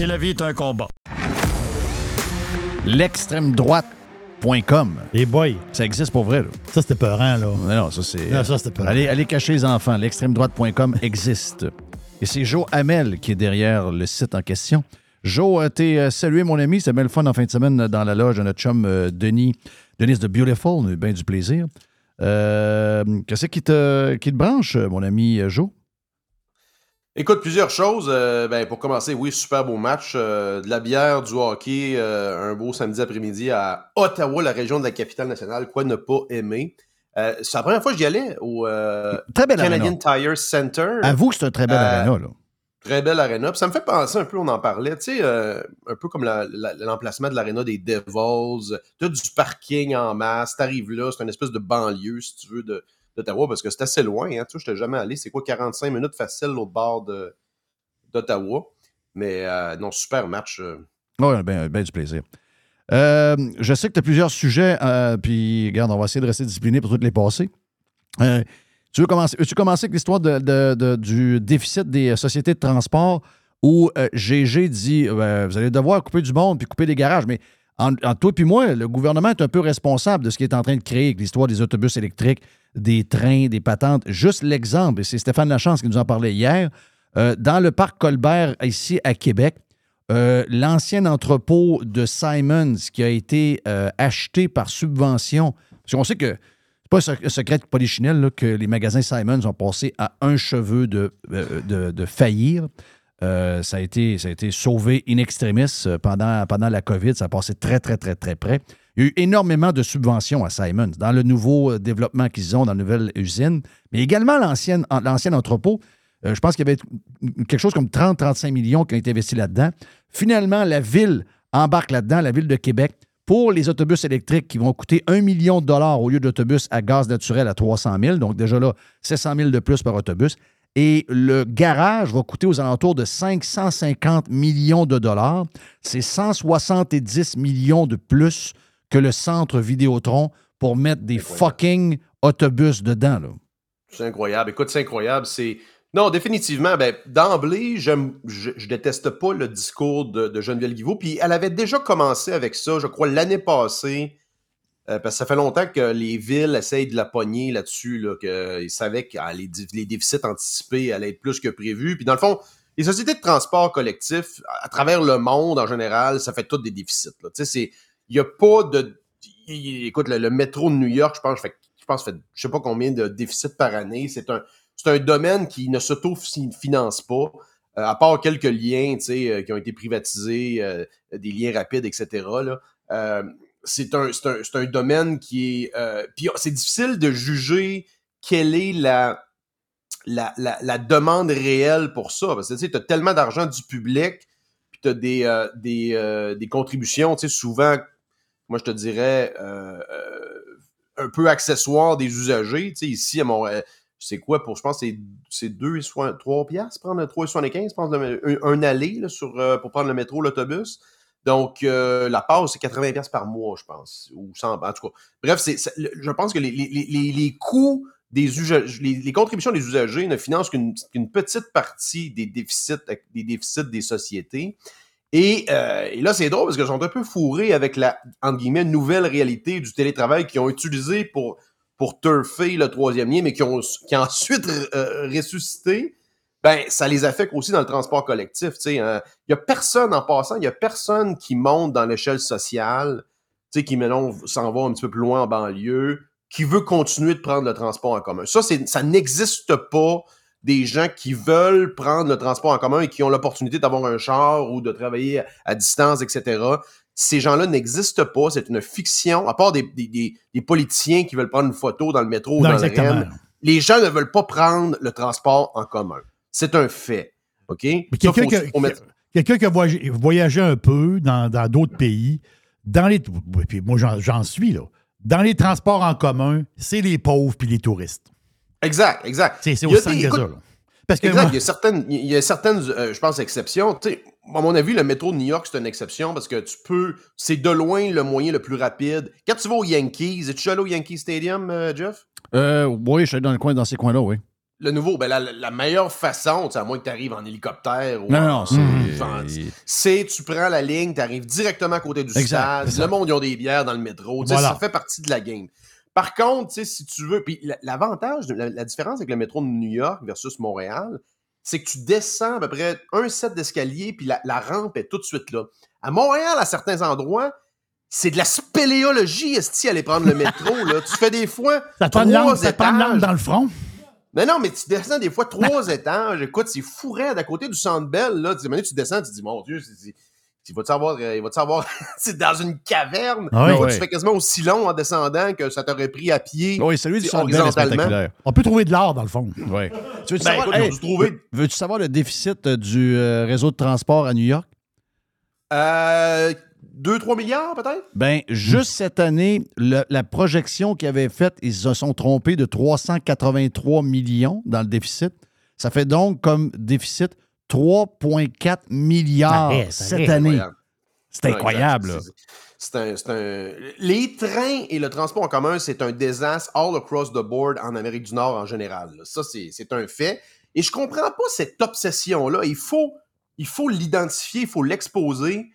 Et la vie est un combat. L'extrême droite.com. Et boy. Ça existe pour vrai, là. Ça, c'était peurant, là. Mais non, ça, c'est. Non, ça, c'était peurant. Allez, allez cacher les enfants. L'extrême droite.com existe. Et c'est Joe Hamel qui est derrière le site en question. Joe, euh, t'es euh, salué, mon ami. C'est bien le fun en fin de semaine dans la loge de notre chum euh, Denis. Denis de Beautiful. On a eu bien du plaisir. Euh, Qu'est-ce qui te, qui te branche, mon ami Joe? Écoute, plusieurs choses. Euh, ben, pour commencer, oui, super beau match. Euh, de la bière, du hockey, euh, un beau samedi après-midi à Ottawa, la région de la capitale nationale. Quoi ne pas aimer? C'est la première fois que j'y allais au Très belle Canadian arena. Tire Center. Avoue que c'est un très bel arena, là. Très belle arena. Puis ça me fait penser un peu, on en parlait, tu sais, un peu comme la- la- l'emplacement de l'arena des Devils. Tu as du parking en masse. Tu arrives là, c'est une espèce de banlieue, si tu veux, de- d'Ottawa, parce que c'est assez loin. Hein, tu sais, jamais allé. C'est quoi, 45 minutes facile l'autre bord d'Ottawa. Mais euh, non, super match. euh. Oui, bien ben du plaisir. Euh, je sais que tu as plusieurs sujets, puis regarde, on va essayer de rester discipliné pour toutes les passer. Tu veux commencer, veux-tu commencer avec l'histoire de- du déficit des sociétés de transport où GG dit euh, vous allez devoir couper du monde puis couper des garages, mais en, en toi puis moi, le gouvernement est un peu responsable de ce qu'il est en train de créer avec l'histoire des autobus électriques, des trains, des patentes. Juste l'exemple, et c'est Stéphane Lachance qui nous en parlait hier, euh, dans le parc Colbert, ici à Québec, euh, l'ancien entrepôt de Simons qui a été euh, acheté par subvention. Parce qu'on sait que c'est pas un sec- secret de polichinelle que les magasins Simons ont passé à un cheveu de, de faillir. Euh, ça, a été, a été sauvé in extremis euh, pendant, la COVID. Ça a passé très, très, très, très près. Il y a eu énormément de subventions à Simons dans le nouveau euh, développement qu'ils ont dans la nouvelle usine, mais également l'ancien entrepôt. Je pense qu'il y avait quelque chose comme 30-35 millions qui ont été investis là-dedans. Finalement, la ville embarque là-dedans, la ville de Québec, pour les autobus électriques qui vont coûter 1 million de dollars au lieu d'autobus à gaz naturel à 300 000. Donc, déjà là, 700 000 de plus par autobus. Et le garage va coûter aux alentours de 550 millions de dollars. C'est 170 millions de plus que le centre Vidéotron pour mettre des fucking autobus dedans. C'est incroyable. Écoute, c'est incroyable. C'est. Non, définitivement, ben, d'emblée, je, je déteste pas le discours de, de Geneviève. Puis elle avait déjà commencé avec ça, je crois, l'année passée. Euh, parce que ça fait longtemps que les villes essayent de la pogner là-dessus, là, qu'ils savaient que ah, les, les déficits anticipés allaient être plus que prévu. Puis dans le fond, les sociétés de transport collectif, à, travers le monde en général, ça fait tous des déficits. il n'y a pas de. Écoute, le, métro de New York, je pense, fait, je pense, fait je sais pas combien de déficits par année. C'est un, c'est un domaine qui ne s'auto-finance pas, euh, à part quelques liens euh, qui ont été privatisés, euh, des liens rapides, etc. là. Euh, c'est un, un, un domaine qui est. euh, puis c'est difficile de juger quelle est la, la, la, demande réelle pour ça. Parce que tu as tellement d'argent du public, puis tu as des, euh, des, euh, des contributions, tu sais, souvent, moi je te dirais, un peu accessoires des usagers. Tu sais, ici, à c'est quoi pour, je pense, c'est, c'est 2 3 piastres, prendre 3,75, je pense, un, aller sur, pour prendre le métro, l'autobus. Donc, euh, la passe, c'est 80 pièces par mois, je pense. Ou 100, en tout cas. Bref, je pense que les, les, les, les coûts des usagers, les, contributions des usagers ne financent qu'une, petite partie des déficits, des déficits des sociétés. Et, euh, et là, c'est drôle parce que sont un peu fourrés avec la, entre guillemets, nouvelle réalité du télétravail qu'ils ont utilisé pour, pour turfer le troisième lien, mais qui ont, qui ensuite euh, ressuscité. Ben, ça les affecte aussi dans le transport collectif. tu sais. hein. Il y a personne en passant, il y a personne qui monte dans l'échelle sociale, tu sais, qui maintenant s'en va un petit peu plus loin en banlieue, qui veut continuer de prendre le transport en commun. Ça, ça n'existe pas des gens qui veulent prendre le transport en commun et qui ont l'opportunité d'avoir un char ou de travailler à, distance, etc. Ces gens-là n'existent pas. C'est une fiction, à part des, des- des- des politiciens qui veulent prendre une photo dans le métro ou dans le. REM. Les gens ne veulent pas prendre le transport en commun. C'est un fait. OK? Quelqu'un qui, a voyagé, un peu dans dans d'autres pays, dans les. Puis moi, j'en suis, là. Dans les transports en commun, c'est les pauvres puis les touristes. Exact, exact. C'est aussi simple que ça. là. Parce que exact, moi- il y a certaines, il y a certaines euh, je pense, exceptions. Tu sais, à mon avis, le métro de New York, c'est une exception parce que tu peux. C'est de loin le moyen le plus rapide. Quand tu vas aux Yankees, es-tu allé au Yankee Stadium, euh, Jeff? Euh, oui, je suis allé dans le coin, dans ces coins-là, oui. Le nouveau, ben la, la meilleure façon, tu à moins que tu arrives en hélicoptère ou Non, non, c'est- tu prends la ligne, tu arrives directement à côté du Exact, stade. Le monde, ils ont des bières dans le métro. Tu Voilà. Ça fait partie de la game. Par contre, tu si tu veux, puis la- l'avantage, la, la différence avec le métro de New York versus Montréal, c'est que tu descends à peu près un set d'escalier, puis la, la rampe est tout de suite là. À Montréal, à certains endroits, c'est de la spéléologie, esti, aller prendre le métro. là. Tu fais des fois Ça te prend une lampe, dans le front? Mais non, mais tu descends des fois trois étages. Écoute, c'est fou raide à côté du Centre Bell. Là. Tu, tu descends, tu te dis, mon Dieu, il va-tu savoir, il va savoir, c'est dans une caverne? Ah fois, tu fais quasiment aussi long en descendant que ça t'aurait pris à pied. Oui, celui du tu horizontalement? spectaculaire. On peut trouver de l'art, dans le fond. Oui. Tu veux-tu Ben, savoir, écoute, ils ont hey, dû trouver- veux- veux-tu savoir le déficit euh, du euh, réseau de transport à New York? Euh, 2-3 milliards peut-être? Ben, juste cette année, le- la projection qu'ils avaient faite, ils se sont trompés de 383 millions dans le déficit. Ça fait donc comme déficit 3,4 milliards cette année. C'est incroyable. C'est- un, c'est un- Les trains et le transport en commun, c'est un désastre all across the board en Amérique du Nord en général. Ça, c'est c'est un fait. Et je comprends pas cette obsession-là. Il faut il faut l'identifier, il faut l'exposer.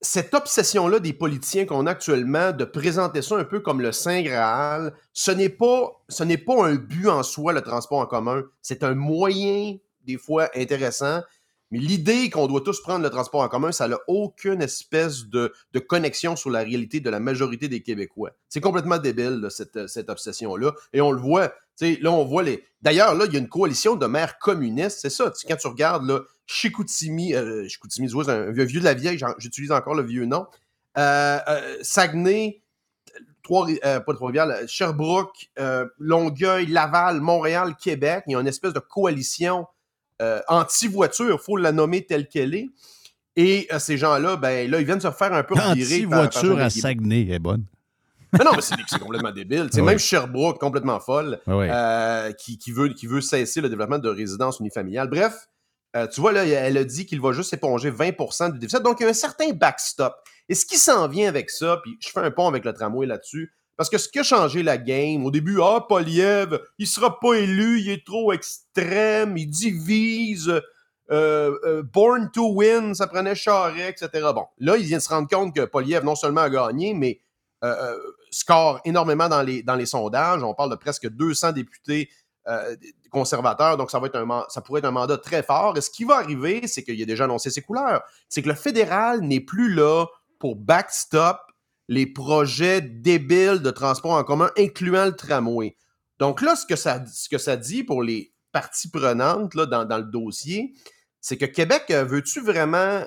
Cette obsession-là des politiciens qu'on a actuellement de présenter ça un peu comme le Saint Graal, ce n'est pas, pas un but en soi, le transport en commun. C'est un moyen, des fois, intéressant. Mais l'idée qu'on doit tous prendre le transport en commun, ça n'a aucune espèce de, de connexion sur la réalité de la majorité des Québécois. C'est complètement débile, cette, cette obsession-là. Et on le voit. Là, on voit les. D'ailleurs, là, il y a une coalition de maires communistes. C'est ça. Quand tu regardes, là, Chicoutimi, euh, Chicoutimi, c'est un vieux, vieux de la vieille, j'utilise encore le vieux nom. Euh, euh, Saguenay, Trois, pas Trois-Rivières, Sherbrooke, Longueuil, Laval, Montréal, Québec. Il y a une espèce de coalition anti-voiture, il faut la nommer telle qu'elle est. Et ces gens-là, ben là, ils viennent se faire un peu par Anti-voiture à Saguenay est bonne. Mais non, mais c'est complètement débile. Ouais. Même Sherbrooke, complètement folle, euh, qui, qui veut, qui veut cesser le développement de résidences unifamiliales. Bref, euh, tu vois, là, elle a dit qu'il va juste éponger 20% du déficit. Donc, il y a un certain backstop. Et ce qui s'en vient avec ça, puis je fais un pont avec le tramway là-dessus, parce que ce qui a changé la game, au début, ah, Poliev, il sera pas élu, il est trop extrême, il divise, euh, euh, Born to Win, ça prenait Charest, etc. Bon, là, il vient de se rendre compte que Poliev, non seulement a gagné, mais euh, score énormément dans les, sondages. On parle de presque 200 députés euh, conservateurs, donc ça, pourrait être un mandat très fort. Et ce qui va arriver, c'est qu'il a déjà annoncé ses couleurs. C'est que le fédéral n'est plus là pour backstop les projets débiles de transport en commun, incluant le tramway. Donc là, ce que ça, dit pour les parties prenantes dans, dans le dossier, c'est que Québec, euh, veux-tu vraiment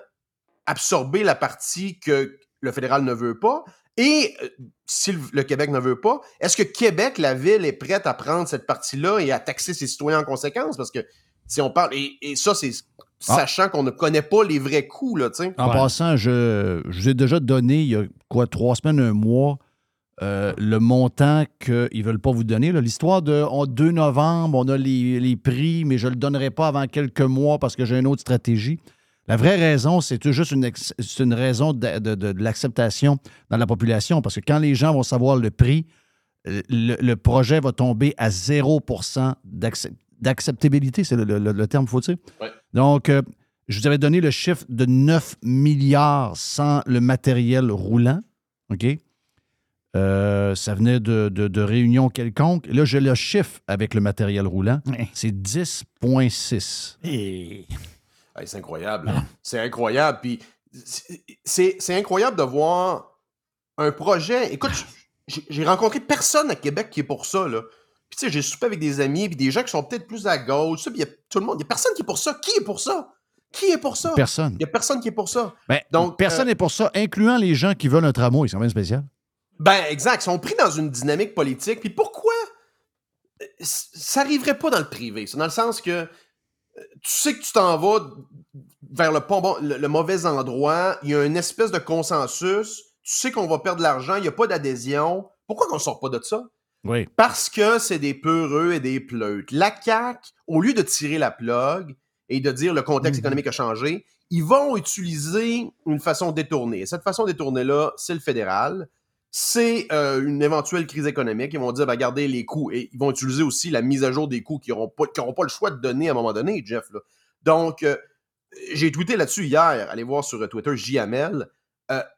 absorber la partie que le fédéral ne veut pas? Et euh, si le, Québec ne veut pas, est-ce que Québec, la ville, est prête à prendre cette partie-là et à taxer ses citoyens en conséquence? Parce que si on parle, et, et ça, c'est sachant qu'on ne connaît pas les vrais coûts, là, tu sais. En passant, je, je vous ai déjà donné, il y a quoi, trois semaines, un mois, euh, le montant qu'ils ne veulent pas vous donner. là. L'histoire de en 2 novembre, on a les, les prix, mais je ne le donnerai pas avant quelques mois parce que j'ai une autre stratégie. La vraie raison, c'est tout juste une, raison de, de- de- de l'acceptation dans la population. Parce que quand les gens vont savoir le prix, le, le projet va tomber à 0 d'accep- d'acceptabilité. C'est le, le- le- le terme, faut-il? Ouais. Donc, euh, je vous avais donné le chiffre de 9 milliards sans le matériel roulant. OK? Euh, ça venait de, de, de réunions quelconques. Là, j'ai le chiffre avec le matériel roulant. C'est 10,6. Et... Hey, c'est incroyable. C'est incroyable. Puis c'est- incroyable de voir un projet. Écoute, j'ai rencontré personne à Québec qui est pour ça. Là. Puis tu sais, j'ai soupé avec des amis, puis des gens qui sont peut-être plus à gauche. puis il y a tout le monde. Il n'y a personne qui est pour ça. Qui est pour ça? Qui est pour ça? Personne. Il n'y a personne qui est pour ça. Ben, Donc, personne euh, n'est pour ça, incluant les gens qui veulent un tramway. C'est quand même spécial. Ben, exact. Ils sont pris dans une dynamique politique. Puis pourquoi euh, ça arriverait pas dans le privé? C'est dans le sens que tu sais que tu t'en vas vers le, pas bon- le, le mauvais endroit. Il y a une espèce de consensus. Tu sais qu'on va perdre de l'argent. Il n'y a pas d'adhésion. Pourquoi qu'on sort pas de ça? Oui. Parce que c'est des peureux et des pleutes. La CAQ, au lieu de tirer la plug et de dire le contexte économique a changé, ils vont utiliser une façon détournée. Et cette façon détournée-là, c'est le fédéral. C'est euh, une éventuelle crise économique. Ils vont dire, ben, regardez les coûts. Et ils vont utiliser aussi la mise à jour des coûts qu'ils n'auront pas, le choix de donner à un moment donné, Jeff. Donc, euh, j'ai tweeté là-dessus hier. Allez voir sur euh, Twitter, JML.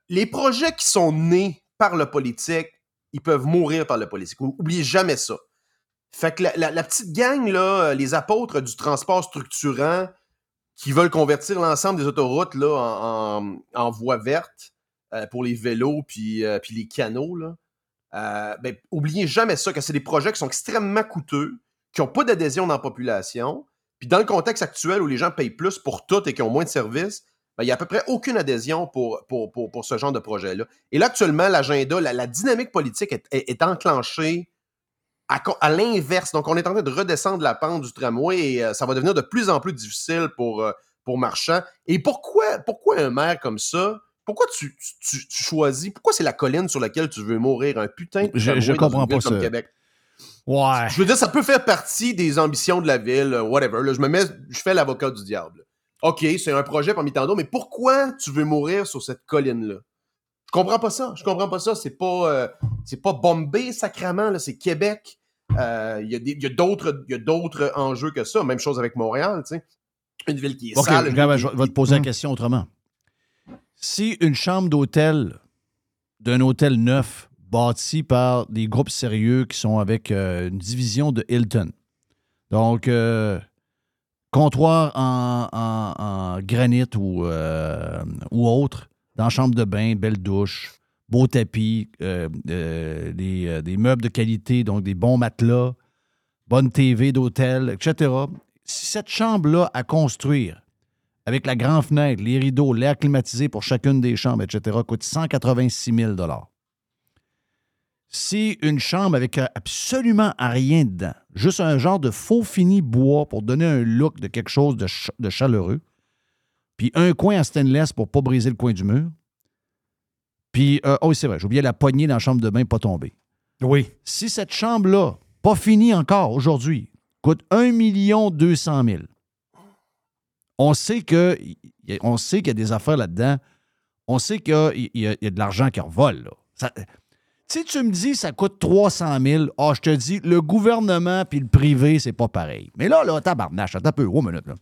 Les projets qui sont nés par le politique, ils peuvent mourir par le politique. Oubliez jamais ça. Fait que la, petite gang, les apôtres du transport structurant qui veulent convertir l'ensemble des autoroutes en, en, voies vertes euh, pour les vélos puis, euh, puis les canaux, là, euh, ben, oubliez jamais ça, que c'est des projets qui sont extrêmement coûteux, qui n'ont pas d'adhésion dans la population. Puis dans le contexte actuel où les gens payent plus pour tout et qui ont moins de services, ben, il n'y a à peu près aucune adhésion pour, ce genre de projet-là. Et là, actuellement, l'agenda, la, dynamique politique est, est- enclenchée à, l'inverse. Donc, on est en train de redescendre la pente du tramway et ça va devenir de plus en plus difficile pour, pour Marchand. Et pourquoi, pourquoi un maire comme ça? Pourquoi tu, tu- choisis? Pourquoi c'est la colline sur laquelle tu veux mourir? Un putain de Je- je comprends pas comme ça. Québec? Ouais. Je veux dire, ça peut faire partie des ambitions de la ville, euh, whatever. là. je me mets, je fais l'avocat du diable. OK, c'est un projet parmi tant d'autres, mais pourquoi tu veux mourir sur cette colline-là? Je comprends pas ça. Je comprends pas ça. C'est pas, euh, c'est pas Bombay, sacrament, là, c'est Québec. Euh, Il y a y d'autres il y a d'autres enjeux que ça. Même chose avec Montréal, tu sais. Une ville qui est OK, sale. une regarde, ville je vais te poser la question autrement. Si une chambre d'hôtel d'un hôtel neuf bâti par des groupes sérieux qui sont avec euh, une division de Hilton, donc euh, comptoir en, granit ou, euh, autre, dans chambre de bain, belle douche, beau tapis, des, des meubles de qualité, donc des bons matelas, bonne TV d'hôtel, etc. Si cette chambre-là à construire, avec la grande fenêtre, les rideaux, l'air climatisé pour chacune des chambres, etc., coûte 186 000 Si une chambre avec euh, absolument rien dedans, juste un genre de faux fini bois pour donner un look de quelque chose de, ch- de chaleureux, puis un coin en stainless pour pas briser le coin du mur, puis, euh, oh, c'est vrai, j'ai oublié la poignée dans la chambre de bain, pas tomber. Oui. Si cette chambre-là, pas finie encore aujourd'hui, coûte 1 200 000, on sait que qu'il y a des affaires là-dedans. On sait qu'il y a, de l'argent qui revole. Si tu me dis ça coûte 300 000, ah, je te dis, le gouvernement puis le privé, c'est pas pareil. Mais là, là, tabarnache, attends un peu, oh, minute, là.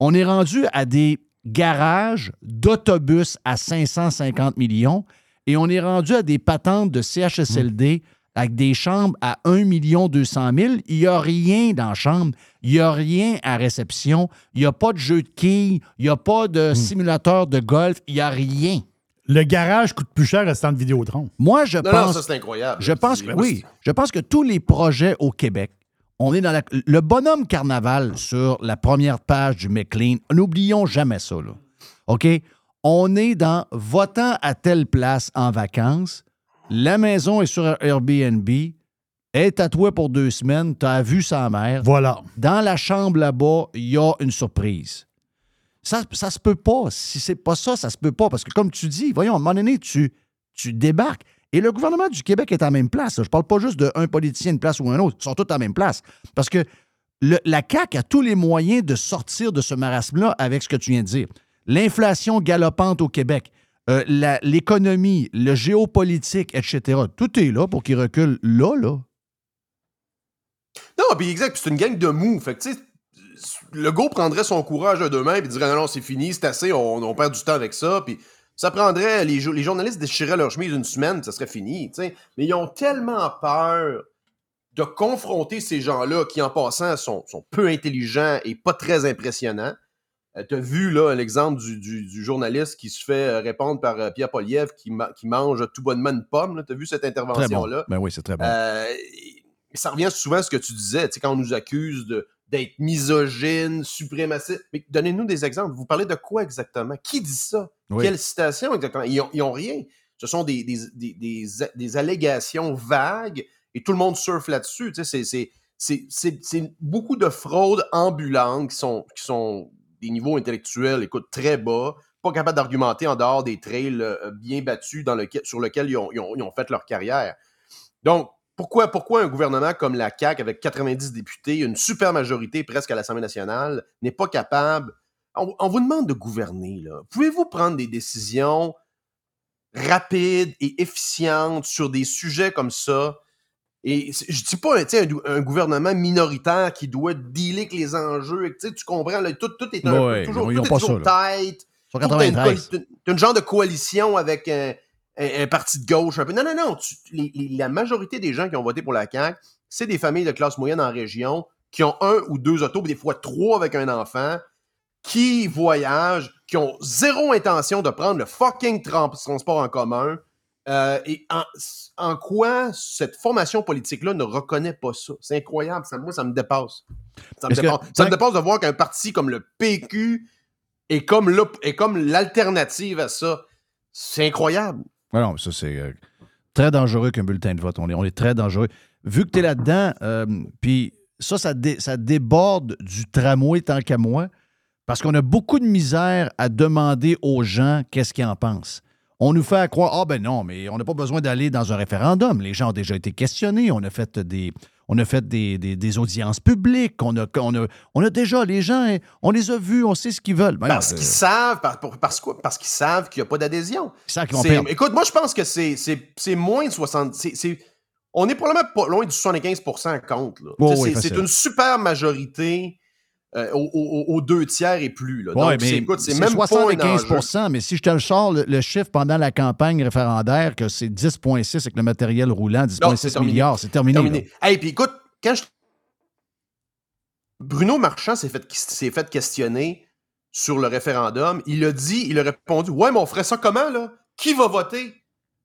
On est rendu à des garages d'autobus à 550 millions et on est rendu à des patentes de CHSLD avec des chambres à 1 200 000. Il n'y a rien dans la chambre. Il n'y a rien à réception. Il n'y a pas de jeu de quilles. Il n'y a pas de simulateur de golf. Il n'y a rien. Le garage coûte plus cher à ce temps de Vidéotron. Moi, je Non, pense. non, ça, c'est incroyable. Je pense que oui. Je pense que tous les projets au Québec, on est dans la- le bonhomme carnaval sur la première page du McLean. N'oublions jamais ça. Là. OK? On est dans votant à telle place en vacances. La maison est sur Airbnb. Est à toi pour deux semaines. Tu as vu sa mère. Voilà. Dans la chambre là-bas, il y a une surprise. Ça, ça se peut pas. Si c'est pas ça, ça se peut pas. Parce que comme tu dis, voyons, à un moment donné, tu, tu débarques. Et le gouvernement du Québec est à la même place. Je parle pas juste d'un politicien, une place ou un autre. Ils sont tous à la même place. Parce que le- la CAQ a tous les moyens de sortir de ce marasme-là avec ce que tu viens de dire. l'inflation galopante au Québec, euh, l'économie, le géopolitique, etc. Tout est là pour qu'il recule là, là. Non, puis exact, c'est une gang de mous. Fait que, tu sais, le go prendrait son courage mains et dirait non, non, c'est fini, c'est assez, on, perd du temps avec ça. Puis ça prendrait, les, jo- les journalistes déchireraient leur chemise une semaine, ça serait fini, tu sais. Mais ils ont tellement peur de confronter ces gens-là qui, en passant, sont peu intelligents et pas très impressionnants. Euh, T'as vu là l'exemple du, du- du journaliste qui se fait euh, répondre par euh, Pierre Poliev qui, ma- qui mange tout bonnement une pomme. là. T'as vu cette bon. intervention-là? Ben oui, c'est très bon. Euh, ça revient souvent à ce que tu disais, tu sais, quand on nous accuse d'être misogyne, suprémaciste. Mais donnez-nous des exemples. Vous parlez de quoi exactement? Qui dit ça? Oui. Quelle citation exactement? Ils ont, ils ont rien. Ce sont des, des, des, des, allégations vagues et tout le monde surfe là-dessus. Tu sais, c'est- beaucoup de fraudes ambulantes qui sont, qui sont des niveaux intellectuels, écoute, très bas, pas capables d'argumenter en dehors des trails euh, bien battus lequel, sur lesquels ils ont, fait leur carrière. Donc, pourquoi, un gouvernement comme la CAQ, avec 90 députés, une super majorité presque à l'Assemblée nationale, n'est pas capable... On, on vous demande de gouverner. Pouvez-vous prendre des décisions rapides et efficientes sur des sujets comme ça? Et je dis pas tu sais, un, un gouvernement minoritaire qui doit dealer avec les enjeux. tu tu comprends, là, tout, tout est un Ouais, peu, toujours, ils ont tout est pas toujours ça, tight. Sur Faut que t'aies une 93. coali- t'as une genre de coalition avec un, un- un parti de gauche un peu. Non, non, non. tu- les- les- la majorité des gens qui ont voté pour la CAQ, c'est des familles de classe moyenne en région qui ont un ou deux autos, des fois trois avec un enfant, qui voyagent, qui ont zéro intention de prendre le fucking tran- transport en commun. Euh, et en, en quoi cette formation politique-là ne reconnaît pas ça? C'est incroyable. Ça, moi, ça me dépasse. Ça me que- dépasse, ça me dépasse de voir qu'un parti comme le PQ est comme l'op- est comme l'alternative à ça. C'est incroyable. Ouais, non, ça, c'est euh, très dangereux qu'un bulletin de vote. On est, on est très dangereux. Vu que tu es là-dedans, euh, puis ça, ça, dé- ça déborde du tramway tant qu'à moi, parce qu'on a beaucoup de misère à demander aux gens qu'est-ce qu'ils en pensent. On nous fait croire, ah ben non, mais on n'a pas besoin d'aller dans un référendum. Les gens ont déjà été questionnés, on a fait des, on a fait des, des- des audiences publiques, on a, on, a, on a déjà, les gens, hein, on les a vus, on sait ce qu'ils veulent. Ben Parce qu'ils savent, par- pour- parce, quoi? parce qu'ils savent qu'il n'y a pas d'adhésion. Ils savent qu'ils vont C'est- perdre. Écoute, moi, je pense que c'est c'est- c'est moins de 60. c'est- c'est- on est probablement pas loin du 75 compte. là. Oh oui, c'est une super majorité euh, aux, aux- aux deux tiers et plus. Là. Donc, c'est- écoute, c'est c'est même pas un 75 enjeu. mais si je te le sors, le, le chiffre pendant la campagne référendaire, que c'est 10,6 avec le matériel roulant, Non, 10,6 c'est terminé. milliards, c'est terminé. Terminé. Hey, puis écoute, quand je... Bruno Marchand s'est fait, s'est fait questionner sur le référendum. Il a dit, il a répondu Ouais, mais on ferait ça comment, là? Qui va voter?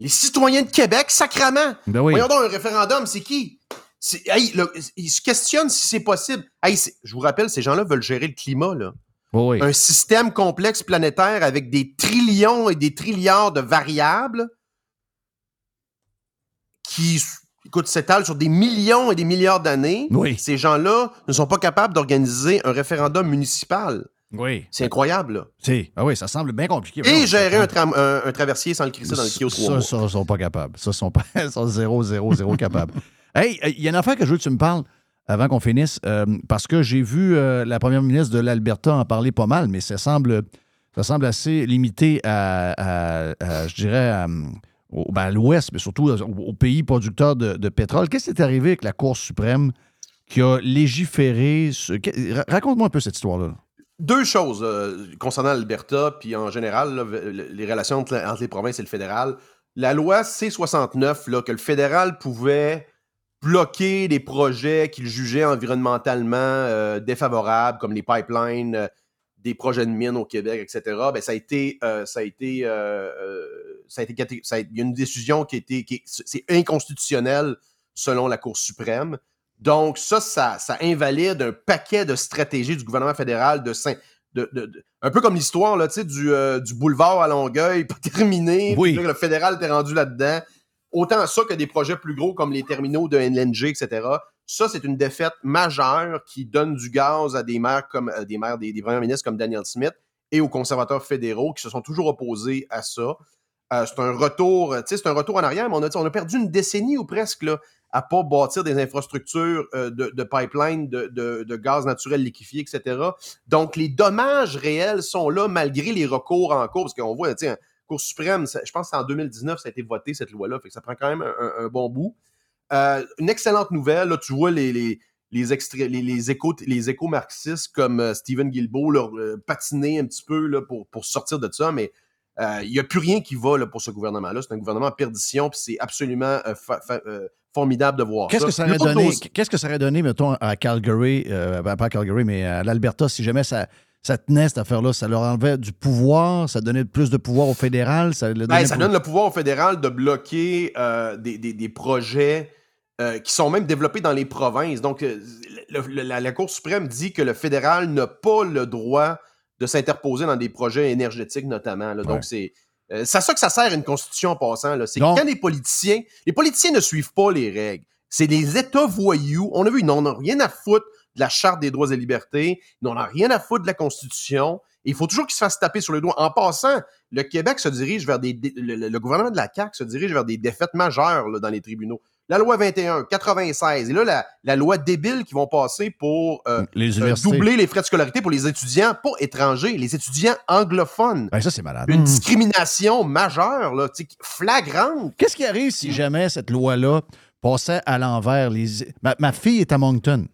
Les citoyens de Québec, sacrament Ben oui. Voyons donc, un référendum, c'est qui? Hey, le- il se questionne si c'est possible. Hey, je vous rappelle, ces gens-là veulent gérer le climat, là. Oh oui. Un système complexe planétaire avec des trillions et des trilliards de variables qui, écoute, s'étalent sur des millions et des milliards d'années. Oui. Ces gens-là ne sont pas capables d'organiser un référendum municipal. Oui. C'est incroyable, là. Ah oui, ça semble bien compliqué. Et Non, gérer un, tram- un- un traversier sans le crisser dans le kiosque. Ça, ça, ils sont pas capables. Ça, ils sont, pas, ils sont zéro, zéro, zéro capables. Hey, il y a une affaire que je veux que tu me parles avant qu'on finisse, euh, parce que j'ai vu euh, la première ministre de l'Alberta en parler pas mal, mais ça semble, ça semble assez limité à, à- à, je dirais, à, au- ben, à l'Ouest, mais surtout aux, pays producteurs de, de pétrole. Qu'est-ce qui est arrivé avec la Cour suprême qui a légiféré? Raconte-moi un peu cette histoire-là. Deux choses euh, concernant l'Alberta, puis en général, les relations entre, les provinces et le fédéral. La loi C-69, là, que le fédéral pouvait bloquer des projets qu'il jugeait environnementalement euh, défavorables, comme les pipelines, euh, des projets de mines au Québec, etc., ben, ça a été, ça a été, ça a été il y a une décision qui a été, qui est- c'est inconstitutionnel selon la Cour suprême. Donc, ça, ça, ça invalide un paquet de stratégies du gouvernement fédéral de, Saint- de, de- de- un peu comme l'histoire là, du, euh, du boulevard à Longueuil, pas terminé. Oui. le fédéral était rendu là-dedans. Autant ça que des projets plus gros comme les terminaux de NLNG, etc. Ça, c'est une défaite majeure qui donne du gaz à des maires comme à des maires des, des premiers ministres comme Daniel Smith et aux conservateurs fédéraux qui se sont toujours opposés à ça. Euh, c'est un retour, c'est un retour en arrière, mais on a, on a perdu une décennie ou presque là, à pas bâtir des infrastructures euh, de, de pipeline, de, gaz naturel liquéfié, etc. Donc, les dommages réels sont là malgré les recours en cours, parce qu'on voit, un Cour suprême, je pense que en 2019 ça a été voté, cette loi-là, fait que ça prend quand même un, bon bout. Euh, une excellente nouvelle, là, tu vois les, les, les, les, les échos, les échos marxistes comme euh, Stephen Guilbeault là, euh, patiner un petit peu là, pour, pour sortir de ça, mais euh, il n'y a plus rien qui va pour ce gouvernement-là. C'est un gouvernement en perdition, puis c'est absolument formidable de voir Qu'est-ce que ça aurait donné, qu'est-ce que ça aurait donné, mettons, à Calgary, euh, ben, pas à Calgary, mais à l'Alberta, si jamais ça, ça tenait, cette affaire-là, ça leur enlevait du pouvoir, ça donnait plus de pouvoir au fédéral, ça, le Ben, ça donne le pouvoir au fédéral de bloquer euh, des, des- des projets euh, qui sont même développés dans les provinces. Donc, le- le- la, la Cour suprême dit que le fédéral n'a pas le droit de s'interposer dans des projets énergétiques, notamment. là. Ouais. Donc, c'est. Euh, c'est à ça que ça sert une constitution en passant. là. C'est quand les politiciens, les politiciens ne suivent pas les règles. C'est les États voyous. On a vu, ils n'en ont rien à foutre de la Charte des droits et libertés. Ils n'en ont rien à foutre de la Constitution. Et il faut toujours qu'ils se fassent taper sur les doigts. En passant, le Québec se dirige vers des. Le, le- le gouvernement de la CAQ se dirige vers des défaites majeures là, dans les tribunaux. La loi 21, 96, et là, la, la loi débile qui vont passer pour euh, les euh, doubler les frais de scolarité pour les étudiants, pas étrangers, les étudiants anglophones. Ben, ça, c'est malade. Une discrimination majeure, là, flagrante. Qu'est-ce qui arrive si jamais cette loi-là passait à l'envers? Les... Ma, ma fille est à Moncton.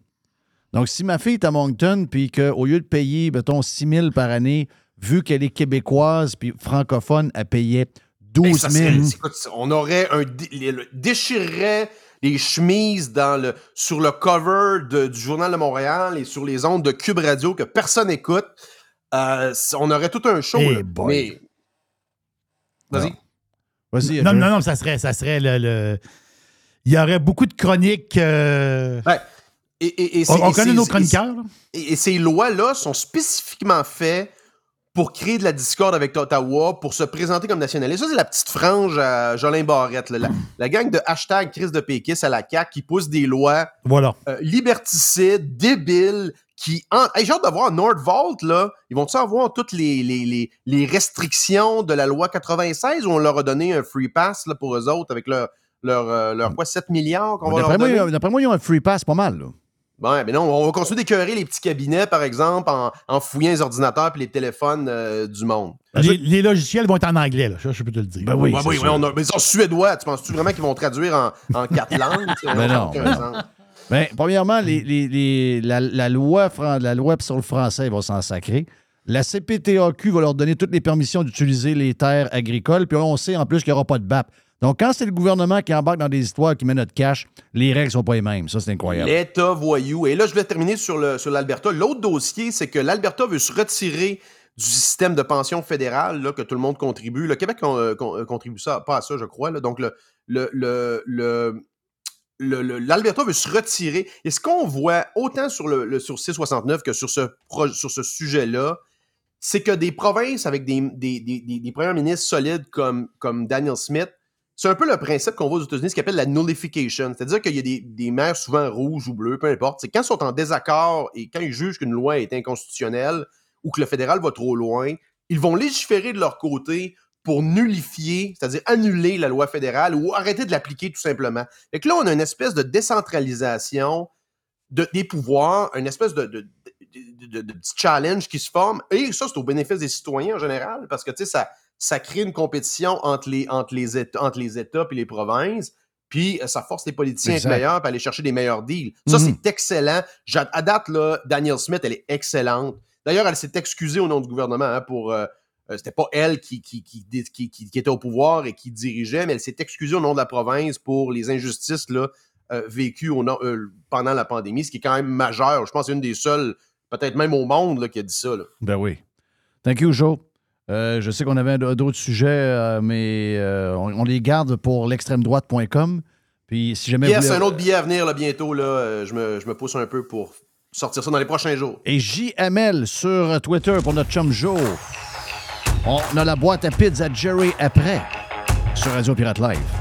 Donc, si ma fille est à Moncton, puis qu'au lieu de payer, mettons, 6 000 par année, vu qu'elle est québécoise puis francophone, elle payait 12 Hey, 000. ça serait- écoute, on aurait un dé- les- le- déchirerait les chemises dans le, sur le cover de- du Journal de Montréal et sur les ondes de Cube Radio que personne n'écoute. Euh, on aurait tout un show. Là. Mais. Vas-y. Vas-y. Non, non, non, ça serait, ça serait le, le- Il y aurait beaucoup de chroniques. euh, Et, et- et On- connaît nos chroniqueurs, là. Et ces lois-là sont spécifiquement faites pour créer de la discorde avec Ottawa, pour se présenter comme nationaliste. Ça, c'est la petite frange à Jolin Barrette. là. La, la gang de hashtag crise de péquiste à la CAQ qui pousse des lois Voilà. euh, liberticides, débiles, qui... En... Hey, j'ai hâte de voir Nordvolt, là. Ils vont-tu avoir toutes les, les, les, les restrictions de la loi 96 ou on leur a donné un free pass là, pour eux autres avec leur, leur, euh, leur quoi, 7 milliards qu'on va leur donner? d'après moi, ils ont un free pass pas mal. Là. Ouais, mais non, on va continuer d'écœurer les petits cabinets, par exemple, en, en fouillant les ordinateurs et les téléphones euh, du monde. Les, les logiciels vont être en anglais, là. Ça, je peux te le dire. Ben oui, c'est oui, ouais, on a- mais ils sont suédois. Tu penses-tu vraiment qu'ils vont traduire en, en quatre langues? Ben non, ben. Ben, premièrement, les- les- les- la, la loi, la loi sur le français va s'en sacrer. La CPTAQ va leur donner toutes les permissions d'utiliser les terres agricoles. Puis on sait en plus qu'il n'y aura pas de BAP. Donc, quand c'est le gouvernement qui embarque dans des histoires qui met notre cash, les règles sont pas les mêmes. Ça, c'est incroyable. L'État voyou. Et là, je vais terminer sur le- sur l'Alberta. L'autre dossier, c'est que l'Alberta veut se retirer du système de pension fédérale que tout le monde contribue. Le Québec ne contribue ça, pas à ça, je crois. Donc, l'Alberta veut se retirer. Et ce qu'on voit autant sur le, sur C69 que sur ce, sujet-là, c'est que des provinces avec des, des, premiers ministres solides comme Daniel Smith, c'est un peu le principe qu'on voit aux États-Unis, ce qu'on appelle la nullification. C'est-à-dire qu'il y a des, maires souvent rouges ou bleus, peu importe. C'est quand ils sont en désaccord et quand ils jugent qu'une loi est inconstitutionnelle ou que le fédéral va trop loin, ils vont légiférer de leur côté pour nullifier, c'est-à-dire annuler la loi fédérale ou arrêter de l'appliquer tout simplement. Et que là, on a une espèce de décentralisation de, des pouvoirs, une espèce de, de, de- qui se forme. Et ça, c'est au bénéfice des citoyens en général, parce que tu sais, ça, ça crée une compétition entre les, entre les, États, entre les États et les provinces. Puis euh, ça force les politiciens à être meilleurs et aller chercher des meilleurs deals. Ça, Mhm. c'est excellent. À date, là, Daniel Smith, elle est excellente. D'ailleurs, elle s'est excusée au nom du gouvernement hein, pour. euh, euh, C'était pas elle qui, qui, qui, qui- qui- qui était au pouvoir et qui dirigeait, mais elle s'est excusée au nom de la province pour les injustices là, euh, vécues au nom- euh, pendant la pandémie, ce qui est quand même majeur. Je pense que c'est une des seules, peut-être même au monde, là, qui a dit ça. là. Ben oui. Thank you, Joe. Euh, je sais qu'on avait d'autres sujets, euh, mais euh, on, on les garde pour l'extrême-droite.com. Puis si jamais vous Yes, voulez- un autre billet à venir là, bientôt. Là, je, me, je me pousse un peu pour sortir ça dans les prochains jours. Et JML sur Twitter pour notre chum Joe. On a la boîte à pizza Jerry après sur Radio Pirate Live.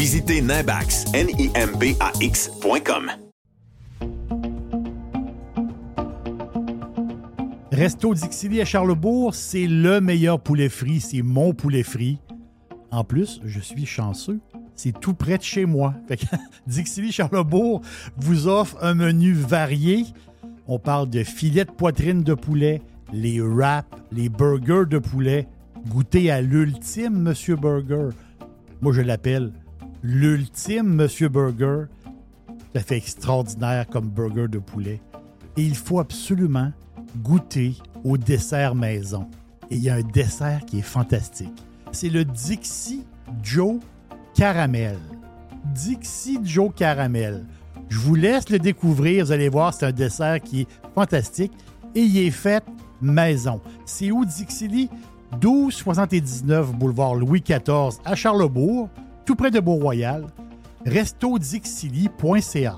Visitez Nimbax, N-I-M-B-A-X.com. Resto Dixili à Charlebourg, c'est le meilleur poulet frit, c'est mon poulet frit. En plus, je suis chanceux, c'est tout près de chez moi. Fait que Dixili Charlebourg vous offre un menu varié. On parle de filets de poitrine de poulet, les wraps, les burgers de poulet. Goûtez à l'ultime Monsieur Burger. Moi, je l'appelle l'ultime Monsieur Burger. Ça fait extraordinaire comme burger de poulet. Et il faut absolument goûter au dessert maison. Et il y a un dessert qui est fantastique. C'est le Dixie Joe Caramel. Dixie Joe Caramel. Je vous laisse le découvrir. Vous allez voir, c'est un dessert qui est fantastique et il est fait maison. C'est où Dixili? 1279 boulevard Louis XIV à Charlebourg, tout près de Beau-Royal. restodixili.ca.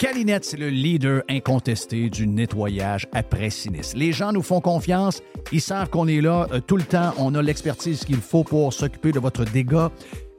Calinette, c'est le leader incontesté du nettoyage après sinistre. Les gens nous font confiance, ils savent qu'on est là euh, tout le temps, on a l'expertise qu'il faut pour s'occuper de votre dégât.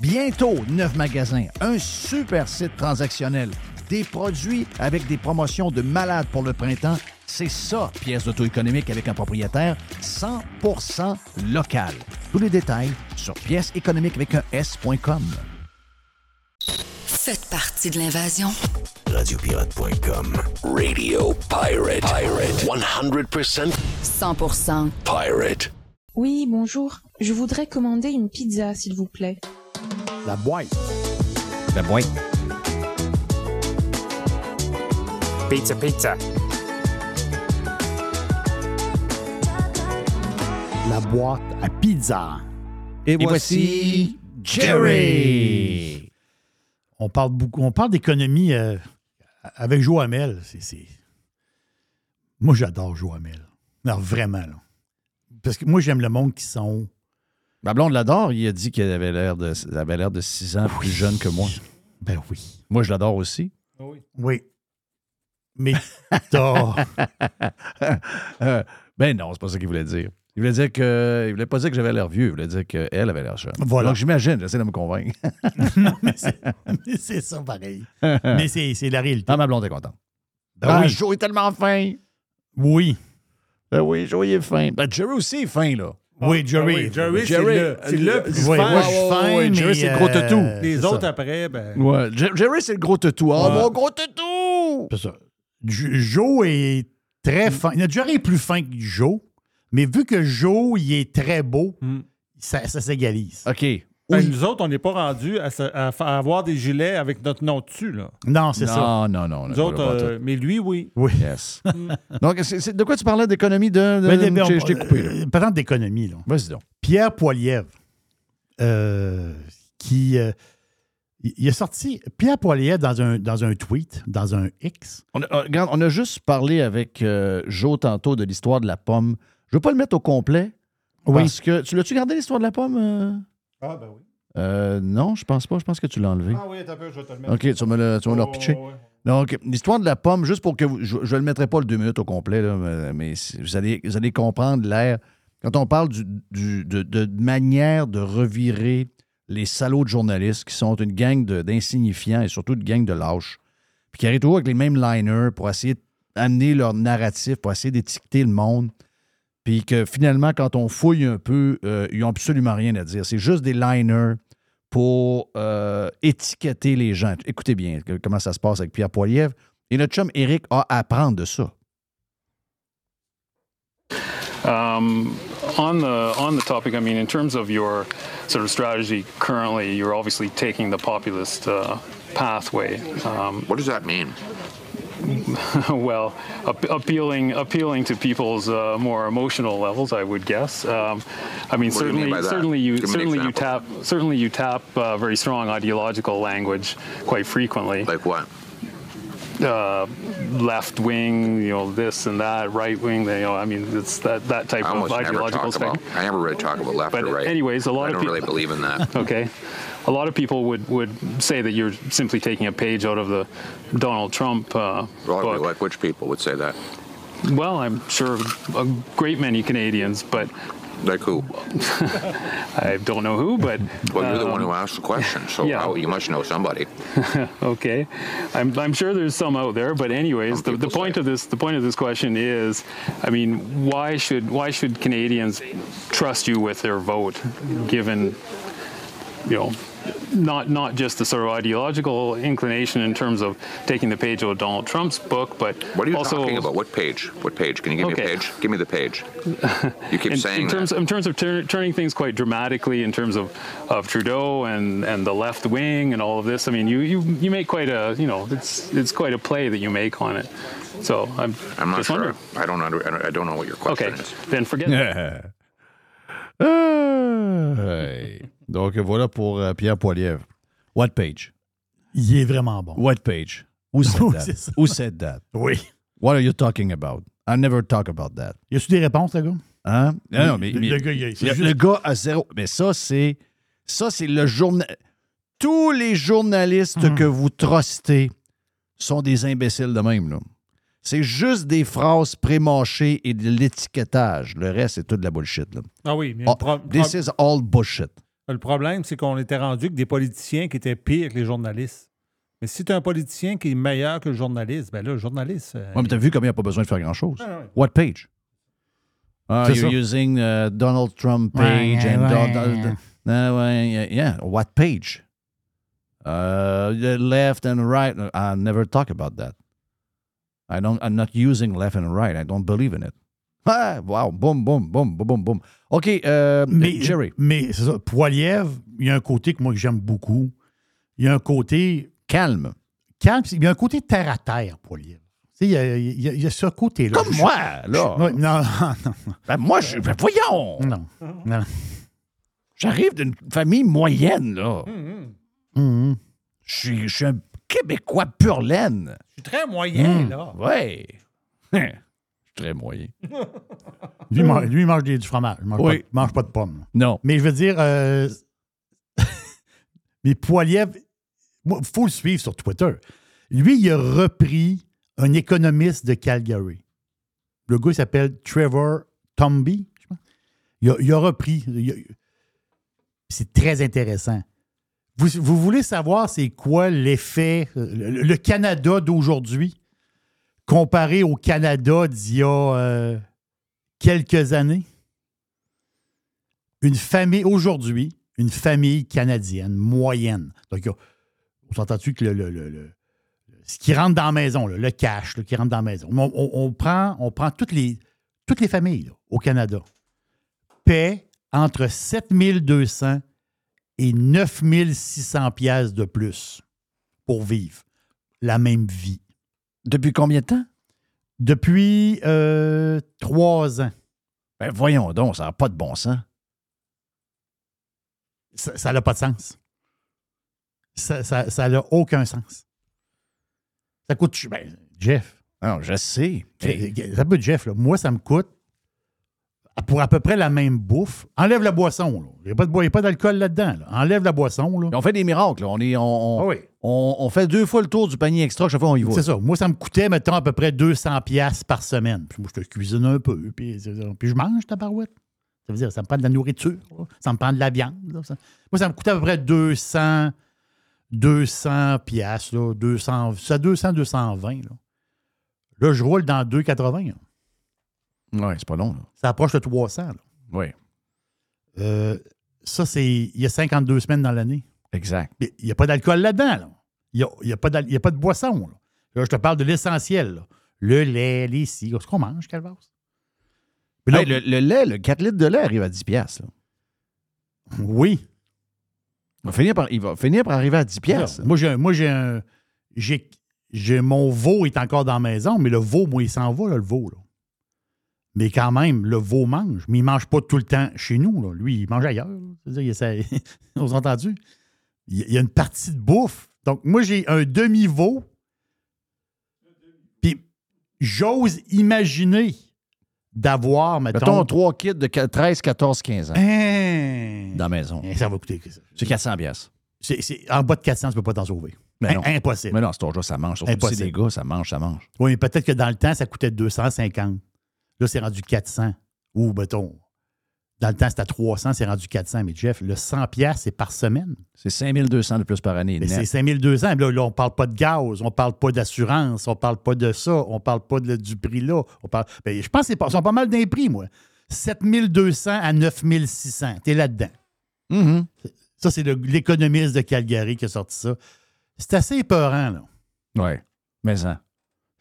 Bientôt, neuf magasins, un super site transactionnel, des produits avec des promotions de malades pour le printemps. C'est ça, pièce d'auto-économique avec un propriétaire 100% local. Tous les détails sur pièce économique avec un S.com. Faites partie de l'invasion. Radiopirate.com. Radio Pirate. Pirate. 100% 100% pirate. Oui, bonjour. Je voudrais commander une pizza, s'il vous plaît. La boîte. La boîte. Pizza, pizza. La boîte à pizza. Et, voici Jerry. on parle beaucoup, on parle d'économie euh, avec Joe Hamel. C'est, Moi, j'adore Hamel. Non, vraiment, là. Parce que moi, j'aime le monde qui sont. Ma blonde l'adore. Il a dit qu'elle avait l'air de, elle avait l'air de 6 ans plus jeune que moi. Ben oui. Moi, je l'adore aussi. Oui. Mais t'as. Euh, ben non, c'est pas ça qu'il voulait dire. Il voulait dire que. Il voulait pas dire que j'avais l'air vieux. Il voulait dire qu'elle avait l'air jeune. Voilà. Donc j'imagine, j'essaie de me convaincre. non, mais c'est, mais c'est ça pareil. mais c'est, c'est la réalité. Ah, ma blonde est contente. Ah, Ah, Joe est tellement fin. Oui. Ben oui, Joe il est fin. Ben Jerry aussi est fin, là. Oui, Jerry. Ah oui, Jerry, c'est Jerry, le, c'est le plus Oui, fin. moi, je suis fin, Jerry, c'est le gros euh, toutou. Les c'est autres ça. après, ben. Ouais. Jer- Jerry, c'est le gros toutou. Oh, Ouais. mon gros toutou! C'est ça. Jo- Joe est très fin. Jerry est plus fin que Joe, mais vu que Joe, il est très beau, Hmm. ça, ça s'égalise. OK. Ben, Oui. Nous autres, on n'est pas rendus à, se- à fa- à avoir des gilets avec notre nom dessus. Là. Non, c'est ça. Non, non, non. Nous autres, euh, mais lui, oui. Oui. Yes. Donc, de quoi tu parlais d'économie de. de- Mais, mais, je on- je t'ai coupé, là. euh, parlant d'économie, là. Vas-y donc. Pierre Poilievre, euh, qui. euh, il a sorti. Pierre Poilievre, dans un, dans un tweet, dans un X. On a, euh, regarde, on a juste parlé avec euh, Joe tantôt de l'histoire de la pomme. Je ne veux pas le mettre au complet. Oui. Parce que. Tu l'as-tu gardé l'histoire de la pomme? Ah, ben oui. Euh, non, je pense pas. Je pense que tu l'as enlevé. Ah oui, un peu, je vais te le mettre. OK, tu vas me le, tu vas me le Oh, repitcher. ouais. Donc, l'histoire de la pomme, juste pour que vous. Je ne le mettrai pas le deux minutes au complet, là, mais, vous, allez, vous allez comprendre l'air. Quand on parle du, du- de, de manière de revirer les salauds de journalistes qui sont une gang d'insignifiants et surtout une gang de lâches, puis qui arrivent toujours avec les mêmes liners pour essayer d'amener leur narratif, pour essayer d'étiqueter le monde, puis que finalement, quand on fouille un peu, euh, ils n'ont absolument rien à dire. C'est juste des liners pour euh, étiqueter les gens. Écoutez bien que- comment ça se passe avec Pierre Poilievre. Et notre chum Eric a à apprendre de ça. Um, on the on the topic, I mean, in terms of your sort of strategy currently, you're obviously taking the populist uh, pathway. Um, what does that mean? well, ap- appealing appealing to people's uh, more emotional levels, I would guess. Um, I mean, What do you certainly, certainly you Give certainly you tap certainly you tap uh, very strong ideological language quite frequently. Like what? Uh, left wing, you know, this and that, right wing. You know, I mean, it's that that type I of almost never ideological talk thing. about. I never really talk about left But or right. anyways, a lot I of don't really believe in that. Okay. A lot of people would, would say that you're simply taking a page out of the Donald Trump uh, book. like which people would say that? Well, I'm sure a great many Canadians, but Like who? I don't know who, but Well, you're the um, one who asked the question, so yeah. how- you must know somebody. okay, I'm, I'm sure there's some out there, but anyways, the, the point of this the point of this question is, I mean, why should why should Canadians trust you with their vote, given, you know, not not just the sort of ideological inclination in terms of taking the page out of Donald Trump's book, but What are you also talking about? What page? What page? Can you give me Okay. a page? Give me the page. You keep in, saying in terms that. in terms of tur- turning things quite dramatically in terms of, of Trudeau and, and the left wing and all of this. I mean, you, you you make quite a you know it's it's quite a play that you make on it. So I'm I'm not just sure. wondering. I don't under, I don't- know what your question Okay, is. then forget. that. Donc voilà pour euh, Pierre Poilievre. What page? Il est vraiment bon. What page? Who said Oui, that? c'est ça? Who said that? Oui. What are you talking about? I never talk about that. Y a-tu des réponses, le gars? Hein? Non, non, mais, Le- mais- le gars, il- c'est le, juste- le gars a zéro. Mais ça, c'est. Ça, c'est le journal. Tous les journalistes Hmm. que vous trustez sont des imbéciles de même, là. C'est juste des phrases prémâchées et de l'étiquetage. Le reste, c'est tout de la bullshit, là. Ah oui, mais Oh, pro- this is all bullshit. Le problème, c'est qu'on était rendu que des politiciens qui étaient pires que les journalistes. Mais si tu as un politicien qui est meilleur que le journaliste, ben là, le journaliste. euh, Ouais, mais t'as vu combien il n'y a pas besoin de faire grand-chose? Ah, ouais. What page? Ah, C'est you're ça. using uh, Donald Trump Ouais, page and ouais. Donald- Ah, yeah, yeah. What page? Uh, the left and right. I never talk about that. I don't. I'm not using left and right. I don't believe in it. Ah, wow. Boom, boom, boom, boom, boom, boom. OK, euh, Mais, Jerry. mais c'est ça. Poilievre, il y a un côté que moi que j'aime beaucoup. Il y a un côté Calme. calme. Il y a un côté terre à terre, Poilievre. Tu sais, il y a, il y a- il y a ce côté-là. Comme Je- moi, là. Ouais, non, non, Ben, moi, je. ben, voyons. non. non. J'arrive d'une famille moyenne, là. Mhm. Je suis, je suis un Québécois pur laine. Je suis très moyen, là. Ouais. très moyen. Lui, il mange, lui, il mange des- du fromage. Il mange, Oui. pas, il mange pas de pommes. Non. Mais je veux dire, euh, mais Poiliev, il faut le suivre sur Twitter. Lui, il a repris un économiste de Calgary. Le gars, il s'appelle Trevor Tomby. je pense. Il a, il a repris. C'est très intéressant. Vous, vous voulez savoir c'est quoi l'effet, le, le Canada d'aujourd'hui? Comparé au Canada d'il y a euh, quelques années? Une famille, aujourd'hui, une famille canadienne moyenne. Donc, on s'entend-tu que le, le- le- le- ce qui rentre dans la maison, le cash qui rentre dans la maison, on, prend, on prend toutes, les, toutes les familles au Canada, paient entre 7200 et 9600 pièces de plus pour vivre la même vie. Depuis combien de temps? Depuis euh, trois ans. Ben voyons donc, ça n'a pas de bon sens. Ça n'a pas de sens. Ça n'a aucun sens. Ça coûte. Ben, Jeff. Non, je sais. Ça peut, Jeff, là, moi, ça me coûte pour à peu près la même bouffe. Enlève la boisson. là. Il n'y a pas de boi- il y a pas d'alcool là-dedans. là. Enlève la boisson. là. On fait des miracles. là. On, est, on, on, on- on fait deux fois le tour du panier extra. Chaque fois, on y va. Ah C'est ça. Moi, ça me coûtait, mettons, à peu près 200 pièces par semaine. Puis moi, je te cuisine un peu, puis, je mange ta barouette. Ça veut dire, ça me prend de la nourriture, ça me prend de la viande. Ça- Moi, ça me coûtait à peu près 200, 200 pièces, là, 200, ça 200, 220. Là. là, je roule dans 2,80. Oui, c'est pas long. Là. Ça approche de 300. là. Oui. Euh, ça, c'est il y a 52 semaines dans l'année. Exact. Mais Il n'y a pas d'alcool là-dedans. là. Il n'y a, il y a pas d'al- il y a pas de boisson. Là. Là, je te parle de l'essentiel. Le lait, les ci. Ce qu'on mange, Calvas? Hey, le, le lait, le 4 litres de lait arrive à 10 piastres. Oui. Il va, finir par, il va finir par arriver à 10 piastres. Moi, j'ai un- moi, j'ai un. J'ai, j'ai- mon veau est encore dans la maison, mais le veau, moi, il s'en va, là, le veau. Là. Mais quand même, le veau mange. Mais il ne mange pas tout le temps chez nous. Là. Lui, il mange ailleurs. C'est-à-dire, il essaie- On s'est entendu? Il y a- une partie de bouffe. Donc, moi, j'ai un demi-veau. Puis, j'ose imaginer d'avoir, mettons. Mettons 3 kits de 13, 14, 15 ans. Hein? Dans la maison. Hein, Ça va coûter. ça. C'est 400 piastres. C'est, c'est- en bas de 400, tu ne peux pas t'en sauver. Mais non. Im- Impossible. Mais non, cet âge-là, ça mange. Surtout si c'est Impossible. des gars, ça mange, ça mange. Oui, mais peut-être que dans le temps, ça coûtait 250. Là, c'est rendu 400. Ou, mettons, dans le temps, c'était à 300, c'est rendu 400. Mais Jeff, le 100 pièces c'est par semaine. C'est 5200 de plus par année. Mais c'est 5200. Là, là, on ne parle pas de gaz, on ne parle pas d'assurance, on ne parle pas de ça, on ne parle pas de- du prix là. On parle, ben, je pense qu'ils sont pas mal d'un prix, moi. 7200 à 9600. Tu es là-dedans. Mhm. Ça, c'est l'économiste de Calgary qui a sorti ça. C'est assez épeurant, là. Oui, mais ça.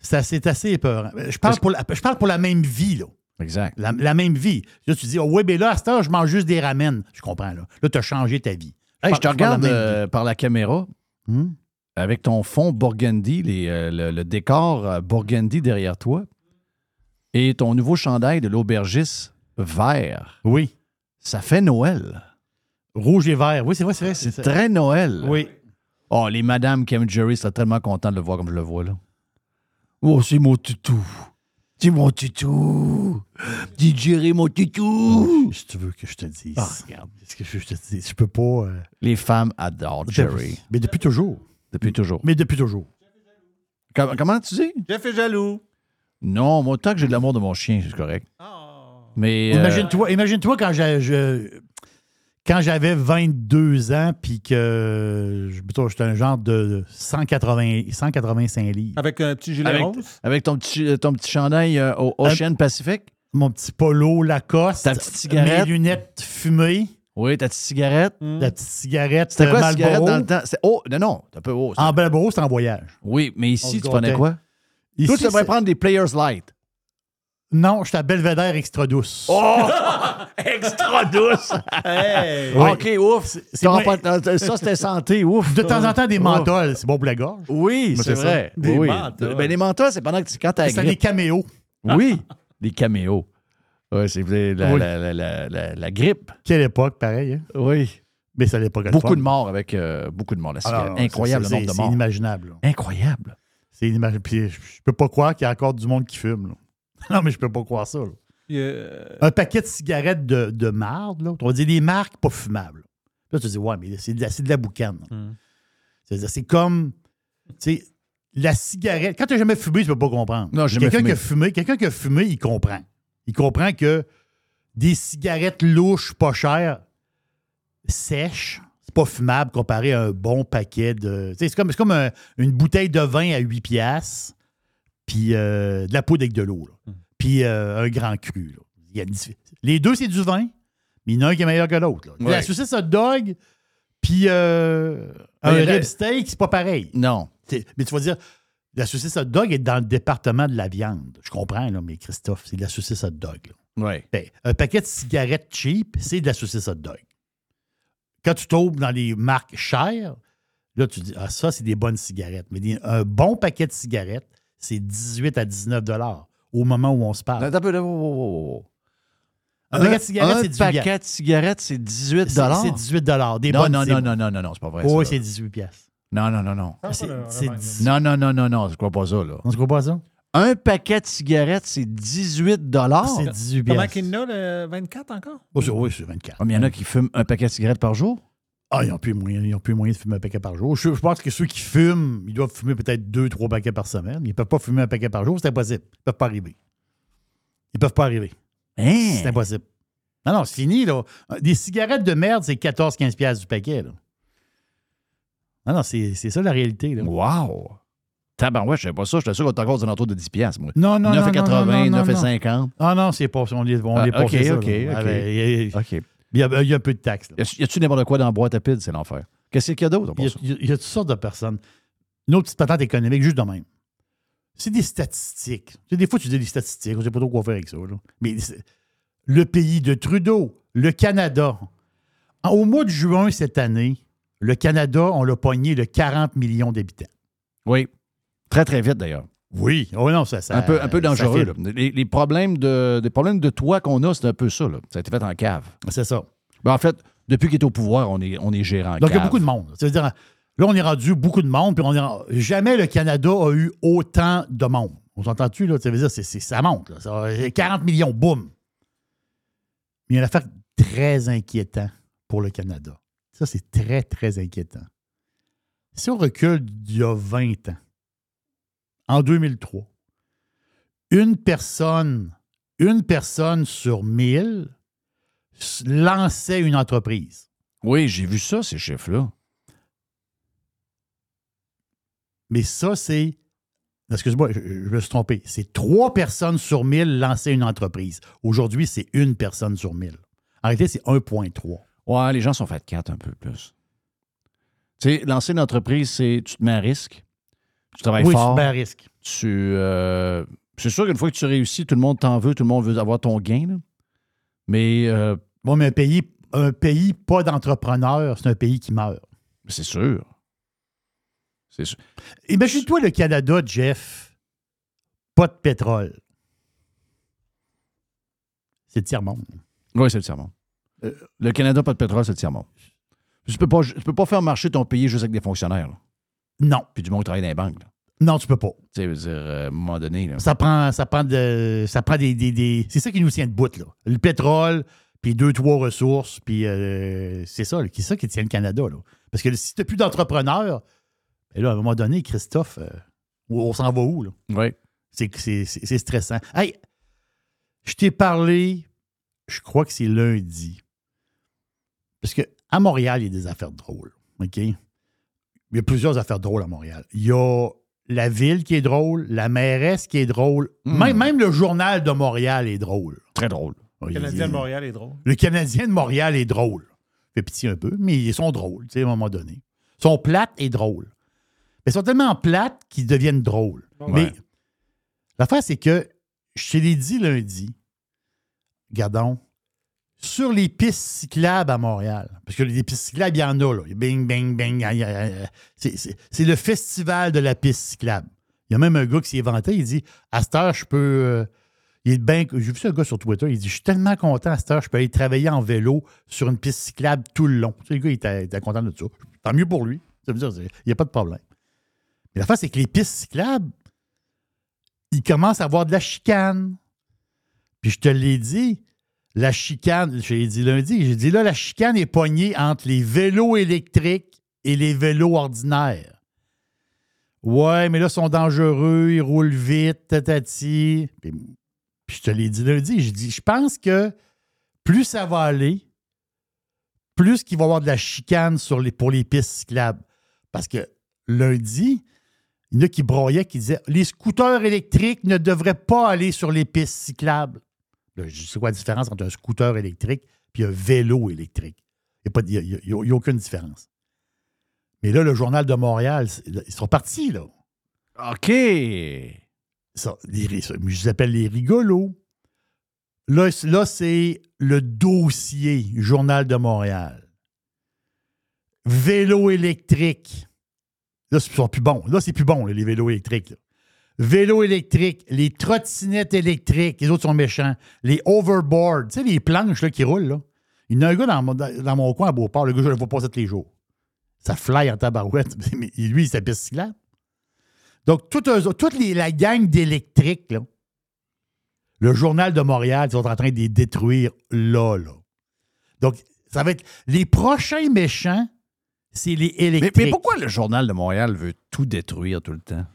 C'est assez, c'est assez épeurant. Je parle, pour la, je parle pour la même vie, là. Exact. La, la même vie. Là, tu dis, oh, ouais, mais là, à cette heure, je mange juste des ramen. Je comprends, là. Là, tu as changé ta vie. Hey, je te regarde la euh, par la caméra Hmm? avec ton fond burgundy, les, euh, le, le décor euh, burgundy derrière toi et ton nouveau chandail de l'aubergiste vert. Oui. Ça fait Noël. Rouge et vert. Oui, c'est vrai, c'est vrai. C'est très Noël. Oui. Oh, les Madame Kim Jerry seraient tellement contents de le voir comme je le vois là. Oh, c'est mon toutou. C'est mon toutou. Dis Jerry, mon toutou. Si tu veux que je te dise. Ah, regarde. Est-ce que je, je te dis? Je peux pas. euh, Les femmes adorent Jerry. Mais depuis toujours. Depuis toujours. Mais depuis toujours. Com- comment tu dis? Jeff est jaloux. Non, moi, tant que j'ai de l'amour de mon chien, c'est correct. Mais. euh, Imagine-toi imagine-toi quand j'ai- je- quand j'avais 22 ans, puis que j'étais un genre de 180, 185 livres. Avec un petit gilet avec, rose? avec ton petit, ton petit chandail euh, au Ocean Pacific? Mon petit polo Lacoste. Ta petite cigarette? Mes lunettes fumées. Oui, ta petite cigarette? La petite cigarette. C'était quoi euh, la cigarette dans le temps? C'est- Oh, non, non, t'as peu haut. ça. En Marlboro, c'est en voyage. Oui, mais ici, tu prenais quoi? Ici, Toi, tu devrais prendre des Players Light. Non, j'étais à Belvedere extra douce. Oh! Extra douce! Hey! Oui. OK, ouf. c'est pas- Ça, c'était santé, ouf. De temps en temps, des menthols, c'est bon pour la gorge. Oui, Mais c'est c'est vrai. ça. Des oui. menthols. Ben, les menthols, c'est pendant que tu, quand t'as C'est des caméos. Oui, des caméos. Oui, c'est la, Oui. la, la, la, la- la grippe. Quelle époque, pareil. hein? Oui. Mais ça n'est pas Beaucoup de morts avec euh, beaucoup de morts. Alors, Incroyable c'est- le nombre de c'est morts? inimaginable. là. Incroyable. C'est inimaginable. Puis je, je peux pas croire qu'il y a encore du monde qui fume. là. Non, mais je peux pas croire ça. Un paquet de cigarettes de, de marde, là, on va dire des marques pas fumables. Là, tu te dis, ouais, mais c'est de la, c'est de la boucane. Hmm. C'est-à-dire, C'est comme, tu sais, la cigarette. Quand tu n'as jamais fumé, tu peux pas comprendre. Non, Quelqu'un qui a fumé. quelqu'un qui a fumé, il comprend. Il comprend que des cigarettes louches, pas chères, sèches, c'est pas fumable comparé à un bon paquet de. C'est comme, comme un- une bouteille de vin à 8 piastres, puis euh, de la poudre avec de l'eau, là. puis euh, un grand cru. là. Il y a une dif- Les deux, c'est du vin, mais il y en a un qui est meilleur que l'autre. là. Ouais. La saucisse hot dog, puis euh, un Ouais, la- rib steak, c'est pas pareil. Non. C'est- Mais tu vas dire, la saucisse hot dog est dans le département de la viande. Je comprends, là, mais Christophe, c'est de la saucisse hot dog. là. Ben, un paquet de cigarettes cheap, c'est de la saucisse hot dog. Quand tu tombes dans les marques chères, là, tu dis, ah, ça, c'est des bonnes cigarettes. Mais des- un bon paquet de cigarettes, c'est 18 à 19 dollars au moment où on se parle. Attends un peu, wow. Un paquet de cigarettes, un c'est 18 paquet de cigarettes, c'est 18 C'est c'est 18 dollars. Des non, bonnes non, non, non, non, non, non, c'est pas vrai. Oui, c'est là. 18 piastres. Non, non, non, non. C'est- c'est 10. Non, non, non, non, non, je crois pas ça, là. On se croit pas ça? Un paquet de cigarettes, c'est 18 dollars. C'est 18 Comment qu'il y en a, le 24 encore? Oh, oui, c'est 24. il y en a qui fument un paquet de cigarettes par jour? Ah, ils n'ont plus, moyen- ils ont plus moyen de fumer un paquet par jour. Je, je pense que ceux qui fument, ils doivent fumer peut-être deux, trois paquets par semaine. Ils ne peuvent pas fumer un paquet par jour, c'est impossible. Ils ne peuvent pas arriver. Ils ne peuvent pas arriver. Hein? C'est impossible. Non, non, c'est fini, là. Des cigarettes de merde, c'est 14-15$ piastres du paquet, là. Non, non, c'est ça la réalité, là. Wow! Tabarouette, je savais pas ça. J'étais sûr qu'on était encore aux alentours de 10 piastres, moi. Non, non, non, 9,80, non, non, non, non. 9,50. Ah non, c'est pas. On on Ah, les ok, passait ça, ok, là. ok. Ah, ben, a- OK. Il y a- il y a un peu de taxes. là. Y a-tu n'importe quoi dans la boîte à piles? C'est l'enfer? Qu'est-ce qu'il y a d'autre? Il y, a, il y toutes sortes de personnes. Une autre petite patente économique, juste de même. C'est des statistiques. Tu sais, des fois, tu dis des statistiques, on ne sait pas trop quoi faire avec ça. là. Mais le pays de Trudeau, le Canada, au mois de juin cette année, le Canada, on l'a pogné de 40 millions d'habitants. Oui. Très, très vite, d'ailleurs. Oui. Oh non, ça, ça un, peu, un peu ça dangereux. là. Les, les problèmes de, des problèmes de toit qu'on a, c'est un peu ça. là. Ça a été fait en cave. C'est ça. Ben, en fait, depuis qu'il est au pouvoir, on est, on est gérant en Donc, il y a beaucoup de monde. C'est-à-dire, là, on est rendu beaucoup de monde, puis on est, jamais le Canada a eu autant de monde. On s'entend-tu, là? Ça veut dire, c'est, ça monte. Là. Ça- 40 millions, boum. Mais il y a une affaire très inquiétant pour le Canada. Ça, c'est très, très inquiétant. Si on recule d'il y a 20 ans, en 2003, une personne, une personne sur 1000 s- lançait une entreprise. Oui, j'ai vu ça, ces chiffres-là. Mais ça, c'est. Excuse-moi, je, je me suis trompé. C'est trois personnes sur 1000 lançaient une entreprise. Aujourd'hui, c'est une personne sur 1000. En réalité, c'est 1,3. Ouais, les gens sont faits de quatre un peu plus. Tu sais, lancer une entreprise, c'est tu te mets à risque. Tu travailles Oui, fort. à risque. Tu, euh, c'est sûr qu'une fois que tu réussis, tout le monde t'en veut, tout le monde veut avoir ton gain. là. Mais euh, Bon, mais un pays, un pays pas d'entrepreneurs, c'est un pays qui meurt. c'est sûr. C'est sûr. Imagine-toi le Canada, Jeff, pas de pétrole. C'est le tiers-monde. Oui, c'est le tiers-monde. Euh, le Canada, pas de pétrole, c'est le tiers-monde. Tu peux pas, tu peux pas faire marcher ton pays juste avec des fonctionnaires. là. Non. Puis du monde qui travaille dans les banques. là. Non, tu peux pas. Tu sais, je veux dire, euh, à un moment donné. là. Ça prend, ça prend, de, ça prend des, des- des- C'est ça qui nous tient debout, là. Le pétrole, puis deux, trois ressources, puis euh, c'est ça, c'est ça qui tient le Canada, là. Parce que si tu n'as plus d'entrepreneurs, ben là, à un moment donné, Christophe, euh, on, s'en va où, là? Oui. C'est, stressant. Hey, je t'ai parlé, je crois que c'est lundi. Parce qu'à Montréal, il y a des affaires drôles. OK? Il y a plusieurs affaires drôles à Montréal. Il y a la ville qui est drôle, la mairesse qui est drôle. Hmm. Même, même le journal de Montréal est drôle. Très drôle. Le Canadien de Montréal est drôle. Le Canadien de Montréal est drôle. Fait pitié un peu, mais ils sont drôles, tu sais, à un moment donné. Ils sont plates et drôles. Mais ils sont tellement plates qu'ils deviennent drôles. Ouais. Mais l'affaire, c'est que je te l'ai dit lundi, regardons, sur les pistes cyclables à Montréal, parce que les pistes cyclables, il y en a, là. Bing, bing, bing. C'est- le festival de la piste cyclable. Il y a même un gars qui s'est vanté, il dit À cette heure, je peux. euh, Il. J'ai vu ce gars sur Twitter. Il dit Je suis tellement content à cette heure, je peux aller travailler en vélo sur une piste cyclable tout le long. Tu sais, le gars, il était, il content de ça. Tant mieux pour lui. Ça veut dire, il n'y a pas de problème. Mais la face, c'est que les pistes cyclables, ils commencent à avoir de la chicane. Puis je te l'ai dit, la chicane, je l'ai dit lundi, j'ai dit là, la chicane est poignée entre les vélos électriques et les vélos ordinaires. Ouais, mais là, ils sont dangereux, ils roulent vite, tatati. Puis, puis je te l'ai dit lundi, j'ai dit, je pense que plus ça va aller, plus qu'il va y avoir de la chicane sur les, pour les pistes cyclables. Parce que lundi, il y en a qui broyaient, qui disaient les scooters électriques ne devraient pas aller sur les pistes cyclables. Sais quoi la différence entre un scooter électrique et un vélo électrique. Il n'y a, y a- il y a- il y a aucune différence. Mais là, le Journal de Montréal, c'est- ils sont partis, là. OK. Ça, les ça, je les appelle les rigolos. Là, c'est le dossier Journal de Montréal. Vélo électrique. Là, sont plus bons. Là, c'est plus bon, là, les vélos électriques. là. Vélo électrique, les trottinettes électriques, les autres sont méchants. Les overboards, tu sais, les planches là, qui roulent. Là. Il y en a un gars dans mon, dans mon coin à Beauport, le gars, je le vois passer tous les jours. Ça fly en tabarouette. Mais lui, il s'appelle cyclable. Donc, toute les- la gang d'électriques, le Journal de Montréal, ils sont en train de les détruire là, là. Donc, ça va être. Les prochains méchants, c'est les Mais, électriques. mais pourquoi le Journal de Montréal veut tout détruire tout le temps?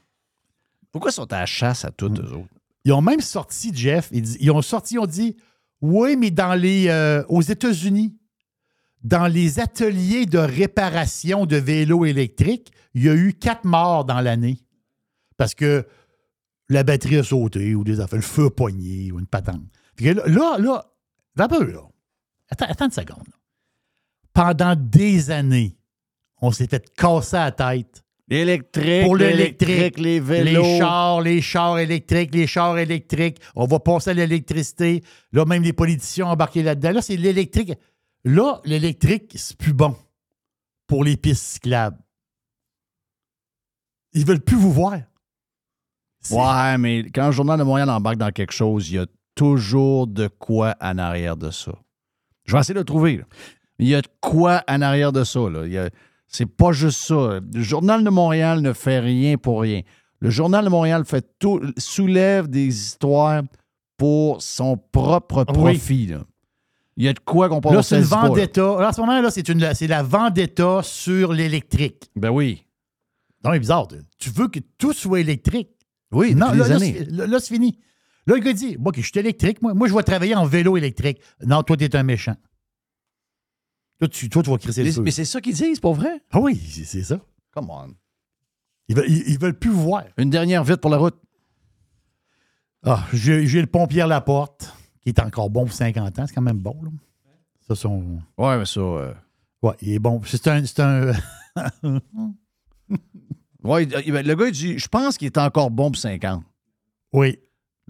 Pourquoi sont à la chasse à tous, eux autres? Ils ont même sorti, Jeff, ils, ont sorti, ils ont dit Oui, mais dans les. euh, aux États-Unis, dans les ateliers de réparation de vélos électriques, il y a eu quatre morts dans l'année. Parce que la batterie a sauté ou des affaires, le feu a pogné ou une patente. Là, là, là, peu, là. Attends, une seconde. Pendant des années, on s'est fait casser la tête. L'électrique, Pour l'électrique, les vélos. Les chars, les chars électriques, les chars électriques. On va passer à l'électricité. Là, même les politiciens ont embarqué là-dedans. Là, c'est l'électrique. Là, l'électrique, c'est plus bon pour les pistes cyclables. Ils veulent plus vous voir. Ouais, mais quand le Journal de Montréal embarque dans quelque chose, il y a toujours de quoi en arrière de ça. Je vais essayer de le trouver. là. Il y a de quoi en arrière de ça. Là. Il y a- C'est pas juste ça. Le Journal de Montréal ne fait rien pour rien. Le Journal de Montréal fait tout, soulève des histoires pour son propre Oui. profit. là. Il y a de quoi qu'on pense Là, c'est une vendetta. Là, en ce moment, là, c'est, une, c'est la vendetta sur l'électrique. Ben oui. Non, mais bizarre. Tu veux que tout soit électrique? Oui, non, là, c'est, là, là, c'est fini. Là, le gars dit Moi, je suis électrique, moi, moi, je vais travailler en vélo électrique. Non, toi, t'es un méchant. Toi, tu, toi, tu vas crisser le Mais, feu. mais c'est ça qu'ils disent, pour vrai? Ah oui, c'est, ça. Come on. Ils veulent, ils, ils veulent plus vous voir. Une dernière vite pour la route. Ah, j'ai, le pompier Laporte, qui est encore bon pour 50 ans. C'est quand même bon, là. Ça, son. Ouais, mais ça. euh, Ouais, il est bon. C'est un. C'est un... Ouais, il- le gars, il dit Je pense qu'il est encore bon pour 50. oui.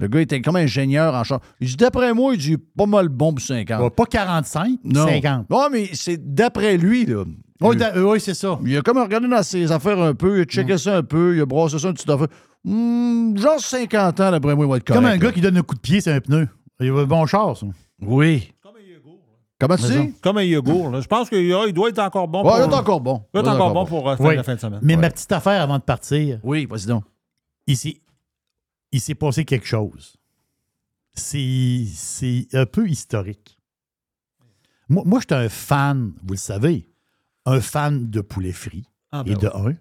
Le gars était comme ingénieur en char. Il dit D'après moi, il dit pas mal bon pour 50. Ouais, pas 45, non. 50. Ouais, mais c'est d'après lui, là. Oui, Il- da- oui, c'est ça. Il a comme regardé dans ses affaires un peu, il a checké ça un peu, il a brassé ça une petite affaire. Hmm, genre 50 ans, d'après moi, il va être correct. Comme un là. gars qui donne un coup de pied, c'est un pneu. Il a un bon char, ça. Oui. Comment tu sais? Comme un yogourt. là. Je pense qu'il il doit être encore bon. Ouais, pour... il est encore bon. Il doit être encore bon pour euh, faire Oui. la fin de semaine. Mais ma petite affaire avant de partir, Oui, vas-y donc. s'est, il s'est passé quelque chose. C'est, un peu historique. Moi, moi j'étais un fan, vous le savez, un fan de poulet frit, Ah, ben et de un,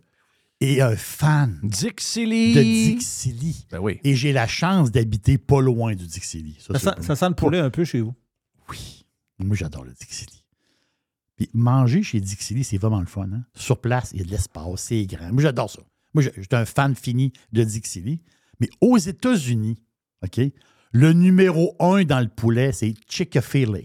et un fan Dixili. de Dixili. Ben oui. Et j'ai la chance d'habiter pas loin du Dixili. Ça, Ça, sent- ça sent le poulet un peu chez vous. Oui. Moi, j'adore le Dixili. Puis manger chez Dixili, c'est vraiment le fun. hein. Sur place, il y a de l'espace, c'est grand. Moi, j'adore ça. Moi, je- j'étais un fan fini de Dixili. Mais aux États-Unis, OK, le numéro un dans le poulet, c'est Chick-fil-A.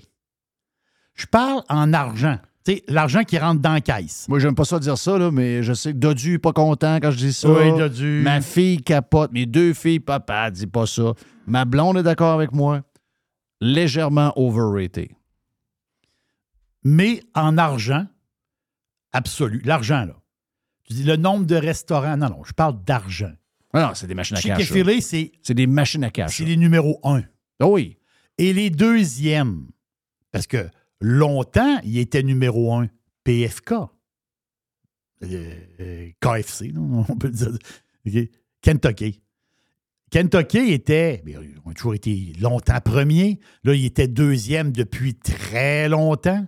Je parle en argent. Tu sais, l'argent qui rentre dans la caisse. Moi, j'aime pas ça dire ça, là, mais je sais que Dodu est pas content quand je dis ça. Oui, Dodu. Ma fille capote. Mes deux filles, papa, dis pas ça. Ma blonde est d'accord avec moi. Légèrement overrated. Mais en argent, absolu. L'argent, là. Tu dis le nombre de restaurants. Non, non, je parle d'argent. Ah non, c'est des machines à cash. Chick-fil-A, c'est C'est des machines à cash. c'est les numéros un. Ah oui. Et les deuxièmes, parce que longtemps, il était numéro un, PFK. Euh, euh, KFC, non? on peut le dire. Kentucky. Kentucky était, mais ils ont toujours été longtemps premier. Là, il était deuxième depuis très longtemps.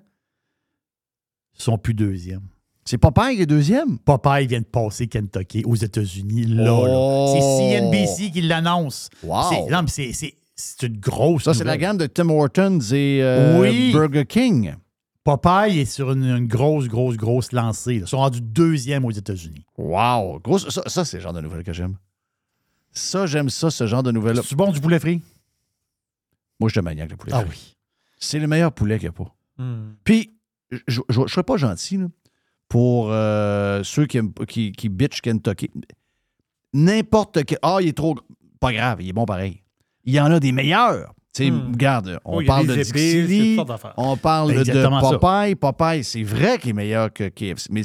Ils sont plus deuxième. C'est Popeye qui est deuxième? Popeye vient de passer Kentucky aux États-Unis. Là, là. Oh! C'est CNBC qui l'annonce. Wow. C'est- Non, mais c'est- c'est c'est une grosse. Ça, c'est la gamme de Tim Hortons et euh, Oui. Burger King. Popeye est sur une, une grosse, grosse, grosse lancée. là. Ils sont rendus deuxième aux États-Unis. Wow! Gros, ça, ça, c'est le genre de nouvelles que j'aime. Ça, j'aime ça, ce genre de nouvelles-là. C'est bon du poulet frit? Moi, je te maniaque le poulet Ah frit. oui. C'est le meilleur poulet qu'il n'y a pas. Hmm. Puis, je ne serais pas gentil là, pour euh, ceux qui, qui, qui bitchent Kentucky. N'importe quel. Ah, il est trop. Pas grave, il est bon pareil. Il y en a des meilleurs. Tu sais, Hmm. regarde, on Oui, parle de d'affaires. on parle Ben, de exactement ça. Popeye. Popeye, c'est vrai qu'il est meilleur que KFC. Mais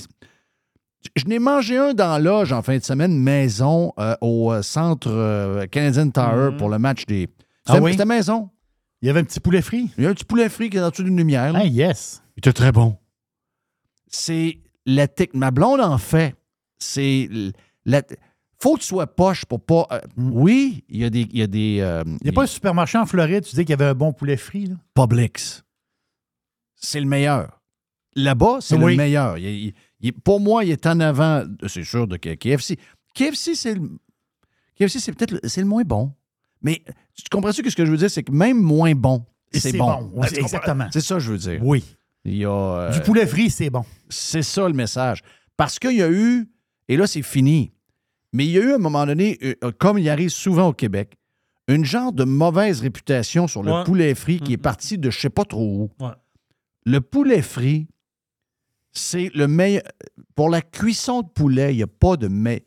je n'ai mangé un dans l'âge en fin de semaine, maison, euh, au euh, centre euh, Canadian Tower pour le match des. Ah C'était oui? c'était maison. Il y avait un petit poulet frit. Il y a un petit poulet frit qui est en dessous d'une lumière. Ah, yes. Il était très bon. C'est la technique. Ma blonde en fait. C'est la. Faut que tu sois poche pour pas. euh, Oui, il y a des. Il y a des. euh, n'y a pas un supermarché en Floride, tu dis qu'il y avait un bon poulet frit. Là? Publix. C'est le meilleur. Là-bas, c'est Oui. le meilleur. Il- il- il- pour moi, il est en avant, c'est sûr, de KFC. KFC, c'est le. KFC, c'est peut-être le, c'est le moins bon. Mais tu comprends-tu que ce que je veux dire, c'est que même moins bon, c'est c'est bon. bon. Comprends? exactement. C'est ça que je veux dire. Oui. Il y a, euh, Du poulet frit, c'est bon. c'est ça le message. Parce qu'il y a eu, et là c'est fini, mais il y a eu à un moment donné, euh, comme il arrive souvent au Québec, une genre de mauvaise réputation sur le Ouais. poulet frit qui est Mhm. parti de je sais pas trop où. Ouais. Le poulet frit, c'est le meilleur. Pour la cuisson de poulet, il n'y a pas de mais.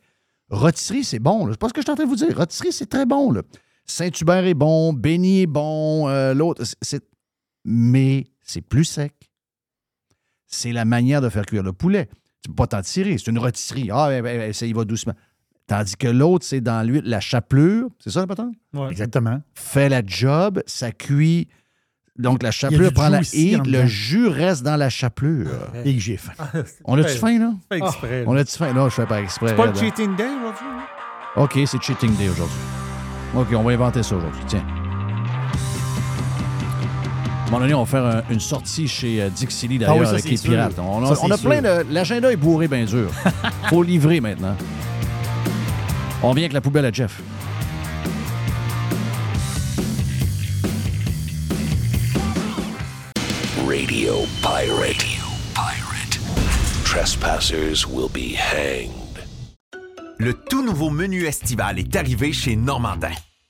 Rotisserie, c'est bon. là. C'est pas ce que je suis en train de vous dire. Rotisserie, c'est très bon. là. Saint-Hubert est bon, Béni est bon, euh, l'autre. Mais c'est plus sec. C'est la manière de faire cuire le poulet. Tu peux pas t'en tirer. C'est une rotisserie. Ah, ben, ben, ben, ça y va doucement. Tandis que l'autre, c'est dans l'huile, la chapelure. C'est ça, la patente? Ouais. Exactement. Fait la job, ça cuit. Donc, la chapelure prend la dedans. le jus reste dans la chapelure. Et que j'ai faim. On a-tu faim, là? Pas exprès. là. On a-tu faim? Non, je fais pas exprès. C'est pas le cheating day aujourd'hui? OK, c'est cheating day aujourd'hui. OK, on va inventer ça aujourd'hui. Tiens. À un moment donné, on va faire un- une sortie chez euh, Dixie Lee, d'ailleurs, Ah oui, ça, avec c'est les sûr. pirates. On a, Ça, c'est on a sûr. plein de... L'agenda est bourré bien dur. Faut livrer maintenant. On vient avec la poubelle à Jeff. Radio Pirate. Pirate. Trespassers will be hanged. Le tout nouveau menu estival est arrivé chez Normandin.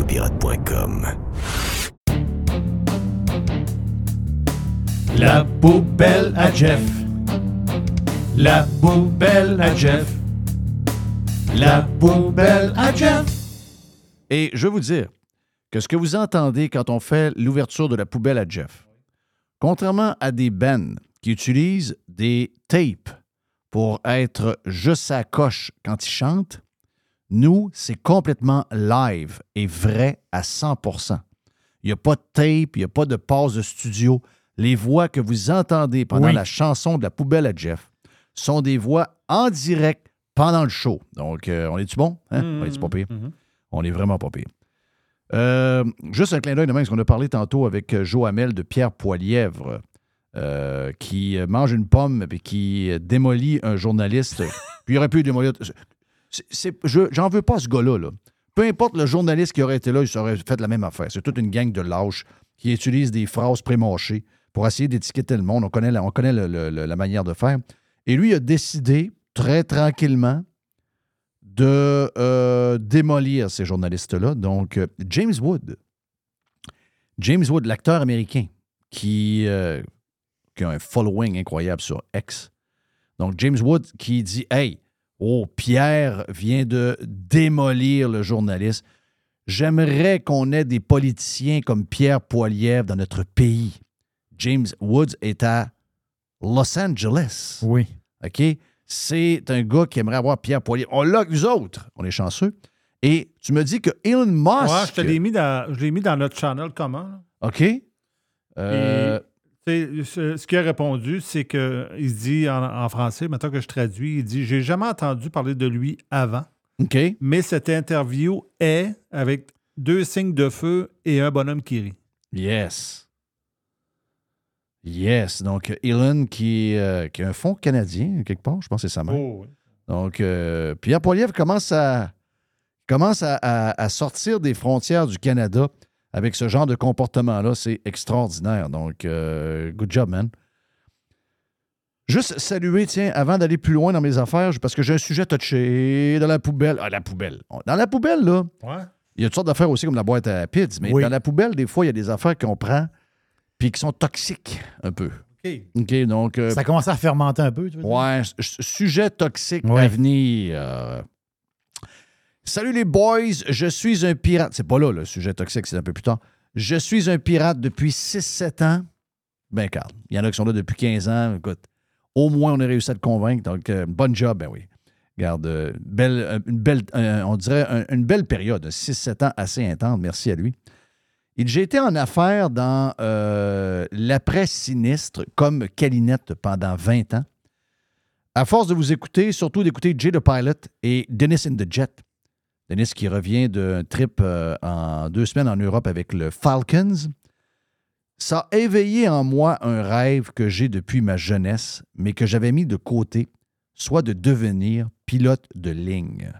Radiopirate.com. La poubelle à Jeff. La poubelle à Jeff. La poubelle à Jeff. Et je vais vous dire que ce que vous entendez quand on fait l'ouverture de la poubelle à Jeff, contrairement à des bands qui utilisent des tapes pour être juste à coche quand ils chantent, nous, c'est complètement live et vrai à 100% Il n'y a pas de tape, il n'y a pas de pause de studio. Les voix que vous entendez pendant Oui. la chanson de la poubelle à Jeff sont des voix en direct pendant le show. Donc, euh, on est-tu bon? Hein? On est-tu pas pire? On est vraiment pas pire. Euh, juste un clin d'œil de même, parce qu'on a parlé tantôt avec euh, Joe Hamel de Pierre Poilièvre, euh, qui mange une pomme et qui démolit un journaliste. Puis il aurait pu démolir. J'en veux pas ce gars-là. là. Peu importe le journaliste qui aurait été là, il aurait fait la même affaire. C'est toute une gang de lâches qui utilisent des phrases prémâchées pour essayer d'étiqueter le monde. On connaît, la manière de faire. Et lui a décidé, très tranquillement, de euh, démolir ces journalistes-là. Donc, euh, James Wood. James Wood, l'acteur américain, qui, euh, qui a un following incroyable sur X. Donc, James Wood qui dit Hey, oh, Pierre vient de démolir le journaliste. J'aimerais qu'on ait des politiciens comme Pierre Poilievre dans notre pays. James Woods est à Los Angeles. Oui. OK? C'est un gars qui aimerait avoir Pierre Poilievre. On l'a, nous autres. On est chanceux. Et tu me dis que Elon Musk. Ouais, je te l'ai mis dans, je l'ai mis dans notre channel comment. là? OK? Euh, ce, ce qu'il a répondu, c'est que il se dit en, en français, maintenant que je traduis, il dit J'ai jamais entendu parler de lui avant. OK. Mais cette interview est avec deux signes de feu et un bonhomme qui rit. Yes. Yes. Donc, Elon qui, euh, qui a un fonds canadien, quelque part, je pense que c'est sa mère. Oh, oui. Donc, euh, Pierre Poilievre commence, à, commence à, à- à sortir des frontières du Canada avec ce genre de comportement-là. C'est extraordinaire. Donc, euh, good job, man. Juste saluer, tiens, avant d'aller plus loin dans mes affaires, parce que j'ai un sujet touché dans la poubelle. Ah, la poubelle. Dans la poubelle, là, Ouais. il y a toutes sortes d'affaires aussi comme la boîte à pizza, mais Oui. dans la poubelle, des fois, il y a des affaires qu'on prend puis qui sont toxiques un peu. OK. OK, donc. euh, Ça commence à fermenter un peu, tu veux dire? Ouais, sujet toxique Ouais. à venir. euh. Salut les boys, je suis un pirate. C'est pas là, le sujet toxique, c'est un peu plus tard. Je suis un pirate depuis 6-7 ans. Ben, calme. Il y en a qui sont là depuis 15 ans. Écoute, au moins, on a réussi à te convaincre. Donc, euh, bonne job, ben oui. Regarde, euh, belle, euh, une belle, euh, on dirait un- une belle période, 6-7 ans assez intense. Merci à lui. J'ai été en affaires dans euh, l'après-sinistre comme Calinette pendant 20 ans. À force de vous écouter, surtout d'écouter Jay the Pilot et Dennis in the Jet. Dennis qui revient d'un trip euh, en deux semaines en Europe avec le Falcons. Ça a éveillé en moi un rêve que j'ai depuis ma jeunesse, mais que j'avais mis de côté, soit de devenir pilote de ligne.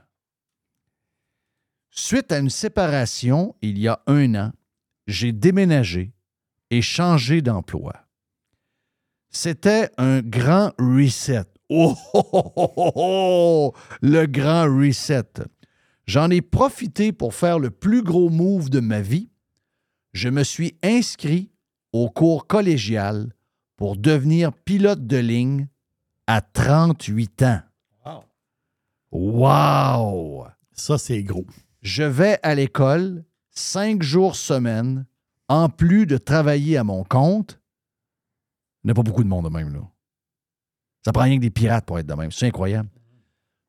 Suite à une séparation il y a un an, j'ai déménagé et changé d'emploi. C'était un grand reset. Oh, oh, oh, oh, oh, le grand reset. J'en ai profité pour faire le plus gros move de ma vie. Je me suis inscrit au cours collégial pour devenir pilote de ligne à 38 ans. Wow! Ça, c'est gros. Je vais à l'école cinq jours semaine, en plus de travailler à mon compte. Il n'y a pas beaucoup de monde de même, là. Ça prend rien que des pirates pour être de même. C'est incroyable.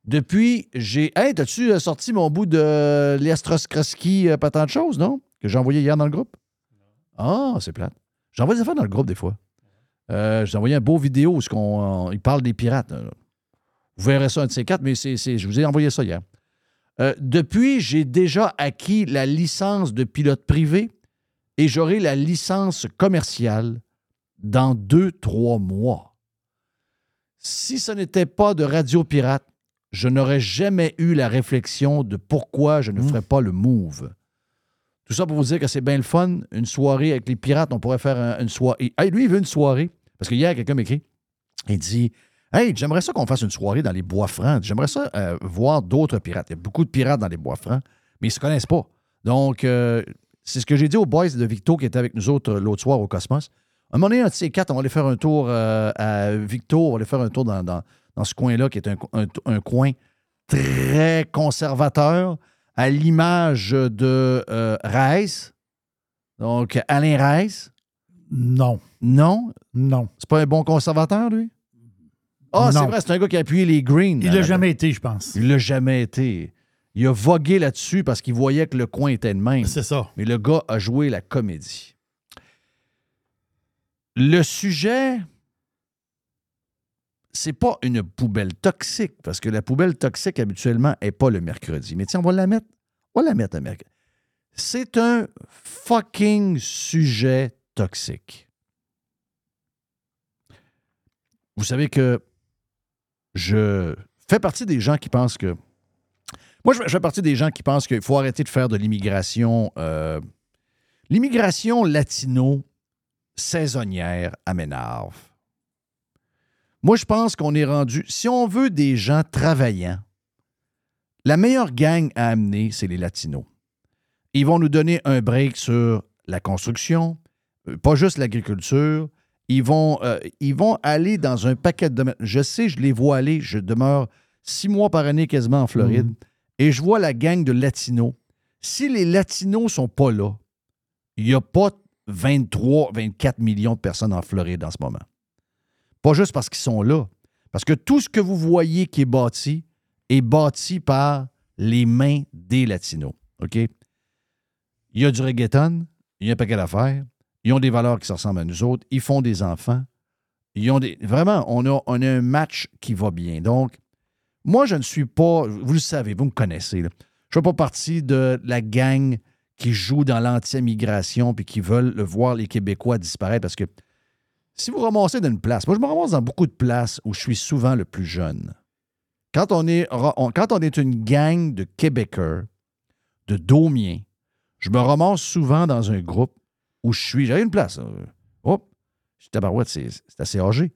Depuis, j'ai. Hey, t'as-tu euh, sorti mon bout de l'Estroskrosky, euh, pas tant de choses, non? Que j'ai envoyé hier dans le groupe? Ah, c'est plate. J'envoie des affaires dans le groupe des fois. Euh, j'ai envoyé un beau vidéo où on, il parle des pirates. là. Vous verrez ça un de ces quatre, mais c'est, c'est- je vous ai envoyé ça hier. Euh, depuis, j'ai déjà acquis la licence de pilote privé et j'aurai la licence commerciale dans deux, trois mois. Si ce n'était pas de Radio Pirate, je n'aurais jamais eu la réflexion de pourquoi je ne ferais pas le move. Tout ça pour vous dire que c'est bien le fun. Une soirée avec les pirates, on pourrait faire un- une soirée. Hey, lui, il veut une soirée. Parce que hier, quelqu'un m'écrit. Il dit Hey, j'aimerais ça qu'on fasse une soirée dans les bois francs. J'aimerais ça euh, voir d'autres pirates. Il y a beaucoup de pirates dans les bois francs, mais ils ne se connaissent pas. Donc, euh, c'est ce que j'ai dit aux boys de Victo qui étaient avec nous autres euh, l'autre soir au Cosmos. À un moment donné, un de ces quatre, on va aller faire un tour euh, à Victo, on va aller faire un tour dans, dans- dans ce coin-là, qui est un, un- un coin très conservateur, à l'image de euh, Reiss. Donc, Alain Reiss. Non. Non? Non. C'est pas un bon conservateur, lui? Ah, c'est vrai, c'est un gars qui a appuyé les greens. Il l'a jamais été, je pense. Il l'a jamais été. Il a vogué là-dessus parce qu'il voyait que le coin était le même. C'est ça. Mais le gars a joué la comédie. Le sujet, c'est pas une poubelle toxique, parce que la poubelle toxique, habituellement, n'est pas le mercredi. Mais tiens, on va la mettre. On va la mettre le mercredi. C'est un fucking sujet toxique. Vous savez que je fais partie des gens qui pensent que. Moi, je fais partie des gens qui pensent qu'il faut arrêter de faire de l'immigration. euh, L'immigration latino saisonnière à m'énerve. Moi, je pense qu'on est rendu. Si on veut des gens travaillants, la meilleure gang à amener, c'est les latinos. Ils vont nous donner un break sur la construction, euh, pas juste l'agriculture. Ils vont, euh, ils vont aller dans un paquet de domaines. Je sais, je les vois aller. Je demeure six mois par année quasiment en Floride. Mhm. Et je vois la gang de Latinos. Si les Latinos sont pas là, il n'y a pas 23, 24 millions de personnes en Floride en ce moment. Pas juste parce qu'ils sont là. Parce que tout ce que vous voyez qui est bâti est bâti par les mains des Latinos. OK? Il y a du reggaeton, il y a un paquet d'affaires, ils ont des valeurs qui se ressemblent à nous autres, ils font des enfants. Ils ont des. Vraiment, on a, un match qui va bien. Donc, moi, je ne suis pas. Vous le savez, vous me connaissez. Je ne fais pas partie de la gang qui joue dans l'anti-immigration puis qui veulent le voir les Québécois disparaître parce que si vous ramassez dans une place, moi, je me ramasse dans beaucoup de places où je suis souvent le plus jeune. Quand on est, quand on est une gang de Québécois, de Daumiens, je me ramasse souvent dans un groupe où je suis. J'avais une place. là. Hop, je suis tabarouette, c'est assez âgé.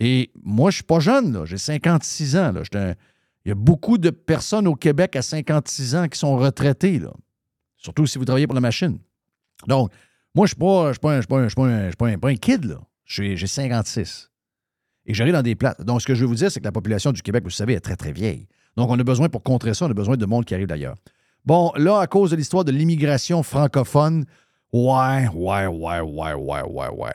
Et moi, je suis pas jeune. J'ai 56 ans. Là. Il y a beaucoup de personnes au Québec à 56 ans qui sont retraitées, là. Surtout si vous travaillez pour la machine. Donc, moi, je ne suis pas, un- je suis pas un kid, là. J'ai 56. Et j'arrive dans des places. Donc, ce que je veux vous dire, c'est que la population du Québec, vous savez, est très, très vieille. Donc, on a besoin, pour contrer ça, on a besoin de monde qui arrive d'ailleurs. Bon, là, à cause de l'histoire de l'immigration francophone, ouais, ouais, ouais, ouais, ouais, ouais, ouais.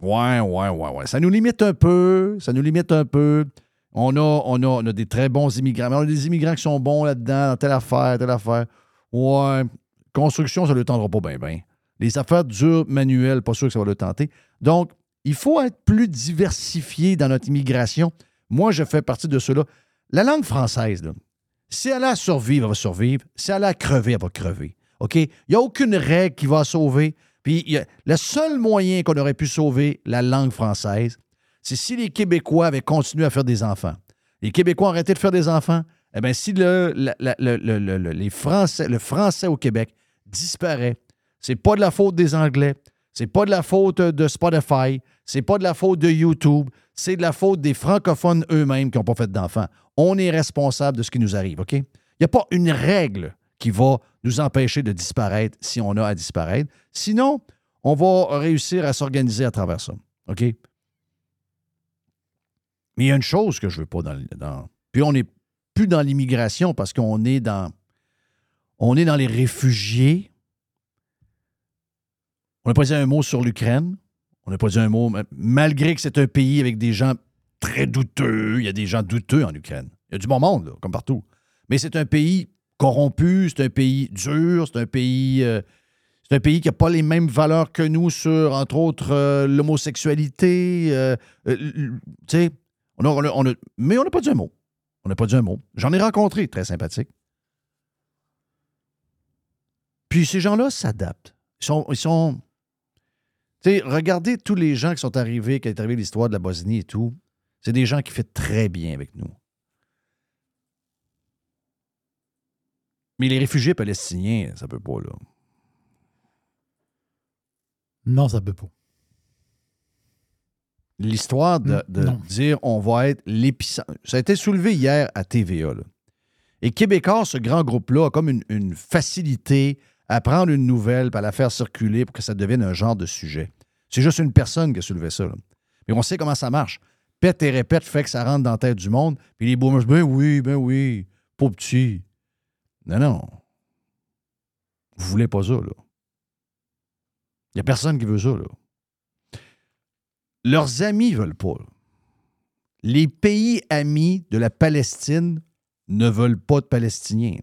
Ouais, ouais, ouais, ouais. Ça nous limite un peu. Ça nous limite un peu. On a, on a, on a des très bons immigrants. Mais on a des immigrants qui sont bons là-dedans, dans telle affaire, telle affaire. Ouais. Construction, ça ne le tendra pas bien, bien. Les affaires dures, manuelles, pas sûr que ça va le tenter. Donc, il faut être plus diversifié dans notre immigration. Moi, je fais partie de ceux-là. La langue française, si elle a à survivre, elle va survivre. Si elle a à crever, elle va crever. OK? Il n'y a aucune règle qui va sauver. Puis, le seul moyen qu'on aurait pu sauver la langue française, c'est si les Québécois avaient continué à faire des enfants. Les Québécois ont arrêté de faire des enfants. Eh bien, si le, Français, le français au Québec disparaît, c'est pas de la faute des Anglais, c'est pas de la faute de Spotify, c'est pas de la faute de YouTube, c'est de la faute des francophones eux-mêmes qui n'ont pas fait d'enfants. On est responsable de ce qui nous arrive, OK? Il n'y a pas une règle qui va nous empêcher de disparaître si on a à disparaître. Sinon, on va réussir à s'organiser à travers ça, OK? Mais il y a une chose que je veux pas dans, puis on n'est plus dans l'immigration parce qu'on est dans on est dans les réfugiés. On n'a pas dit un mot sur l'Ukraine. On n'a pas dit un mot, malgré que c'est un pays avec des gens très douteux. Il y a des gens douteux en Ukraine. Il y a du bon monde, là, comme partout. Mais c'est un pays corrompu, c'est un pays dur, c'est un pays. euh, c'est un pays qui n'a pas les mêmes valeurs que nous sur, entre autres, euh, l'homosexualité. euh, tu sais, on a- on a- mais on n'a pas dit un mot. On n'a pas dit un mot. J'en ai rencontré, très sympathique. Puis ces gens-là s'adaptent. Ils sont. Ils sont sais, regardez tous les gens qui sont arrivés, qui est arrivé l'histoire de la Bosnie et tout. C'est des gens qui font très bien avec nous. Mais les réfugiés palestiniens, ça peut pas, là. Non, ça peut pas. L'histoire de, de Non. dire on va être l'épicentre. Ça a été soulevé hier à TVA. là. Et Québécois, ce grand groupe-là, a comme une, une facilité à prendre une nouvelle à la faire circuler pour que ça devienne un genre de sujet. C'est juste une personne qui a soulevé ça. Mais on sait comment ça marche. Pète et répète fait que ça rentre dans la tête du monde. Puis les boomers, ben oui, ben oui, pauvre petit. Non, non. Vous voulez pas ça, là. Il n'y a personne qui veut ça, là. Leurs amis veulent pas. Les pays amis de la Palestine ne veulent pas de Palestiniens.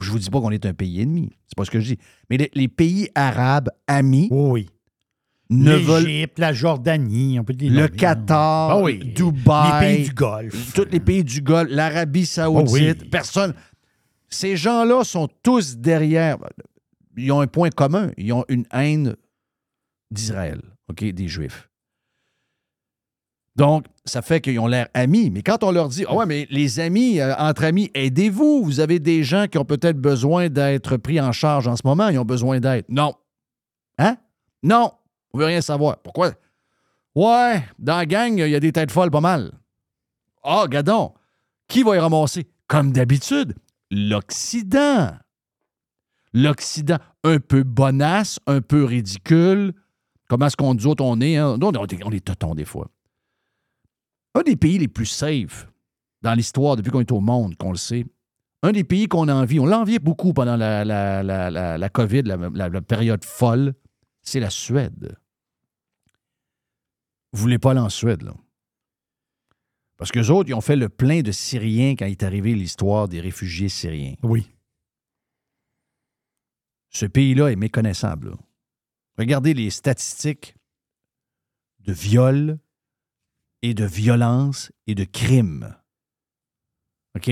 Je vous dis pas qu'on est un pays ennemi. C'est pas ce que je dis. Mais les, les pays arabes amis oui. ne veulent L'Égypte, la Jordanie, on peut dire. le Qatar, Ah oui. Dubaï, Les pays du Golfe. tous les pays du Golfe, l'Arabie Saoudite, Oh oui. personne. Ces gens-là sont tous derrière. Ils ont un point commun. Ils ont une haine d'Israël, OK, des Juifs. Donc, ça fait qu'ils ont l'air amis. Mais quand on leur dit, ah ouais, mais les amis, euh, entre amis, aidez-vous. Vous avez des gens qui ont peut-être besoin d'être pris en charge en ce moment. Ils ont besoin d'aide. Non. Hein? Non. On veut rien savoir. Pourquoi? Ouais, dans la gang, il y a des têtes folles pas mal. Ah, gadon. Qui va y ramasser? Comme d'habitude, l'Occident. L'Occident. un peu bonasse, un peu ridicule. Comment est-ce qu'on nous autres on est? hein? On est, on est totons des fois. Un des pays les plus safe dans l'histoire depuis qu'on est au monde, qu'on le sait. Un des pays qu'on envie, on l'enviait beaucoup pendant la, la, la, la, la COVID, la, période folle, c'est la Suède. Vous voulez pas aller en Suède, là. Parce qu'eux autres, ils ont fait le plein de Syriens quand est arrivée l'histoire des réfugiés syriens. Oui. Ce pays-là est méconnaissable. là. Regardez les statistiques de viol et de violence et de crimes. OK?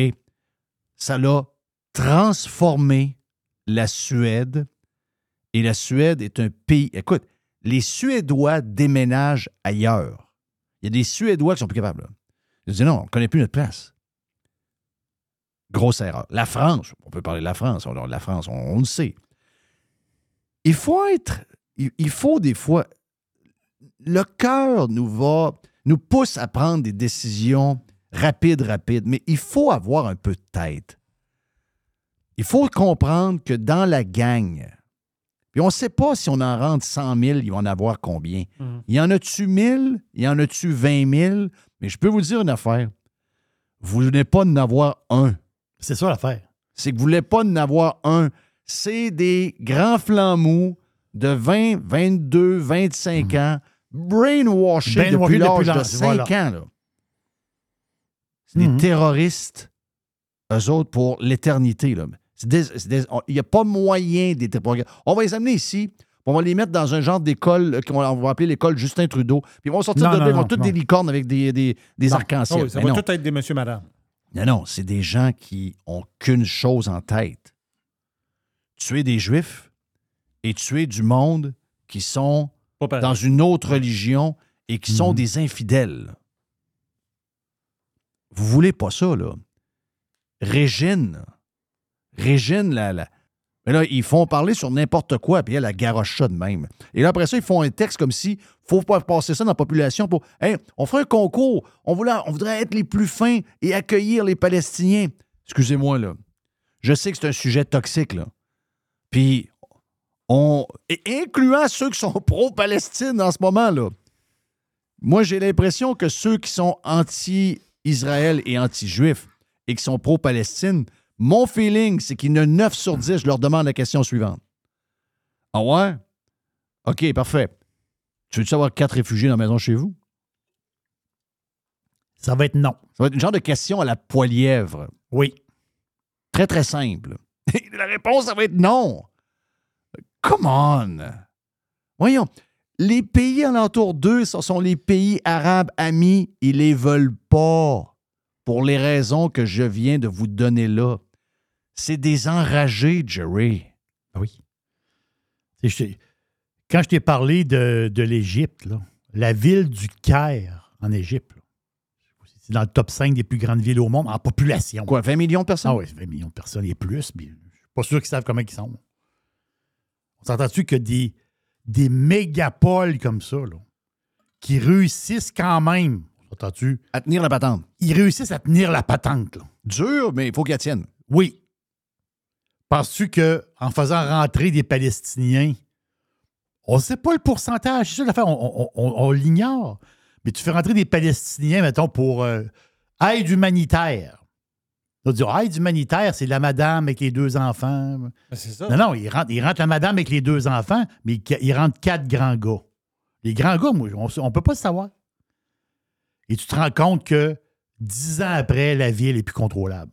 Ça l'a transformé la Suède. Et la Suède est un pays. Écoute, les Suédois déménagent ailleurs. Il y a des Suédois qui sont plus capables. Ils disent non, on ne connaît plus notre place. Grosse erreur. La France, on peut parler de la France. on- La France, on, le sait. Il faut être. Il faut des fois. Le cœur nous va. Nous pousse à prendre des décisions rapides, rapides, mais il faut avoir un peu de tête. Il faut comprendre que dans la gang, puis on ne sait pas si on en rentre 100 000, il va en avoir combien. Mhm. Il y en a-tu 1000? Il y en a-tu 20 000? Mais je peux vous dire une affaire. Vous n'êtes pas d'en avoir un. C'est ça l'affaire. C'est que vous ne voulez pas d'en avoir un. C'est des grands flancs mous de 20, 22, 25 ans, brainwashés. Brainwashés depuis l'âge de l'âge, 5 voilà. ans. là. C'est des Mhm. terroristes, eux autres, pour l'éternité. Il n'y a pas moyen d'être. On va les amener ici, on va les mettre dans un genre d'école euh, qu'on va- appeler l'école Justin Trudeau. Puis ils vont sortir Non, de là, ils vont toutes non. des licornes avec des, des, des arcs-en-ciel. Ah ça va tout être des monsieur, madame. Non, non, c'est des gens qui ont qu'une chose en tête. Tuer des Juifs et tuer du monde qui sont. Dans une autre religion et qui sont Mhm. des infidèles. Vous voulez pas ça, là. Régine. Régine, là, là. Mais là, ils font parler sur n'importe quoi, puis elle, la garoche ça de même. Et là, après ça, ils font un texte comme si faut pas passer ça dans la population pour. Hey, on ferait un concours. On, voulait, on voudrait être les plus fins et accueillir les Palestiniens. Excusez-moi, là. Je sais que c'est un sujet toxique, là. Puis, on. et incluant ceux qui sont pro-Palestine en ce moment, là. Moi, j'ai l'impression que ceux qui sont anti-Israël et anti-juifs et qui sont pro-Palestine, mon feeling, c'est qu'il y en a 9 sur 10, je leur demande la question suivante. Ah ouais? OK, parfait. Tu veux-tu avoir quatre réfugiés dans la maison chez vous? Ça va être non. Ça va être une genre de question à la poilièvre. Oui. Très, très simple. la réponse, ça va être non. Come on. Voyons. Les pays alentour d'eux, ce sont les pays arabes amis. Ils les veulent pas. Pour les raisons que je viens de vous donner là. C'est des enragés, Jerry. Oui. Je t'ai- Quand je t'ai parlé de, de l'Égypte, la ville du Caire en Égypte, c'est dans le top 5 des plus grandes villes au monde en population. Quoi, 20 millions de personnes? Ah oui, 20 millions de personnes et plus, mais je suis pas sûr qu'ils savent comment ils sont. On s'entend-tu que des, des mégapoles comme ça, là, qui réussissent quand même, s'entend-tu? À tenir la patente. Ils réussissent à tenir la patente, là. Dur, mais il faut qu'elle tienne. Oui. Penses-tu qu'en faisant rentrer des Palestiniens, on ne sait pas le pourcentage, c'est ça l'affaire, on, on- on- on l'ignore. Mais tu fais rentrer des Palestiniens, mettons, pour euh, aide humanitaire. On va dire, aide humanitaire, c'est la madame avec les deux enfants. Ben, c'est ça. Non, non, il rentre, il rentre la madame avec les deux enfants, mais il, il rentre quatre grands gars. Les grands gars, moi, on ne peut pas le savoir. Et tu te rends compte que dix ans après, la ville est plus contrôlable.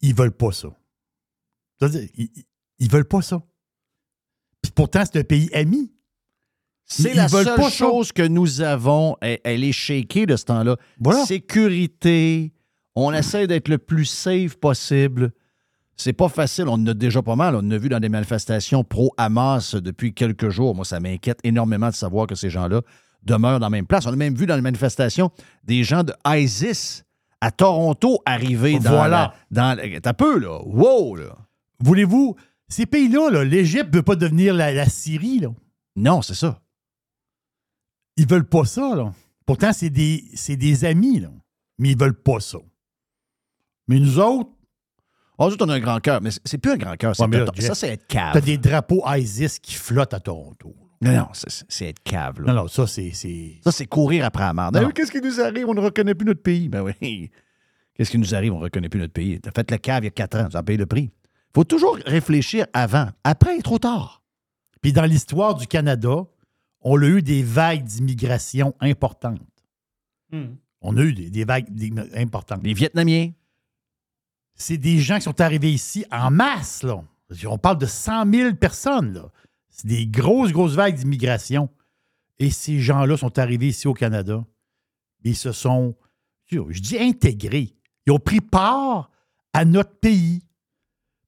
Ils veulent pas ça. C'est-à-dire, Ils, ils- ils veulent pas ça. Puis pourtant, c'est un pays ami. C'est Ils la veulent seule pas ça. chose que nous avons. Elle, elle est shakée de ce temps-là. Voilà. Sécurité. On essaie d'être le plus safe possible. C'est pas facile. On en a déjà pas mal. On en a vu dans des manifestations pro-Hamas depuis quelques jours. Moi, ça m'inquiète énormément de savoir que ces gens-là demeurent dans la même place. On a même vu dans les manifestations des gens de ISIS à Toronto arriver dans. Voilà. la- dans la- T'as peu, là. Wow, là. Voulez-vous, ces pays-là, là, l'Égypte ne veut pas devenir la, la Syrie. Là. Non, c'est ça. Ils veulent pas ça. Là. Pourtant, c'est des, des amis, là. mais ils veulent pas ça. Mais nous autres, Oh, nous autres, on a un grand cœur, mais c'est- plus un grand cœur. Ouais, ça, c'est être cave. T'as des drapeaux ISIS qui flottent à Toronto. Non, non, c'est- c'est être cave. Là. Non, non, ça, c'est. c'est- Ça, c'est courir après la merde. Ah, Qu'est-ce qui nous arrive? On ne reconnaît plus notre pays. Ben oui. Qu'est-ce qui nous arrive? On ne reconnaît plus notre pays. T'as fait le cave il y a quatre ans. Tu as payé le prix. faut toujours réfléchir avant. Après, il est trop tard. Puis dans l'histoire du Canada, on a eu des vagues d'immigration importantes. On a eu des, des vagues importantes. Les Vietnamiens. C'est des gens qui sont arrivés ici en masse, là. On parle de 100 000 personnes, là. C'est des grosses, grosses vagues d'immigration. Et ces gens-là sont arrivés ici au Canada. Ils se sont, je dis intégrés. Ils ont pris part à notre pays.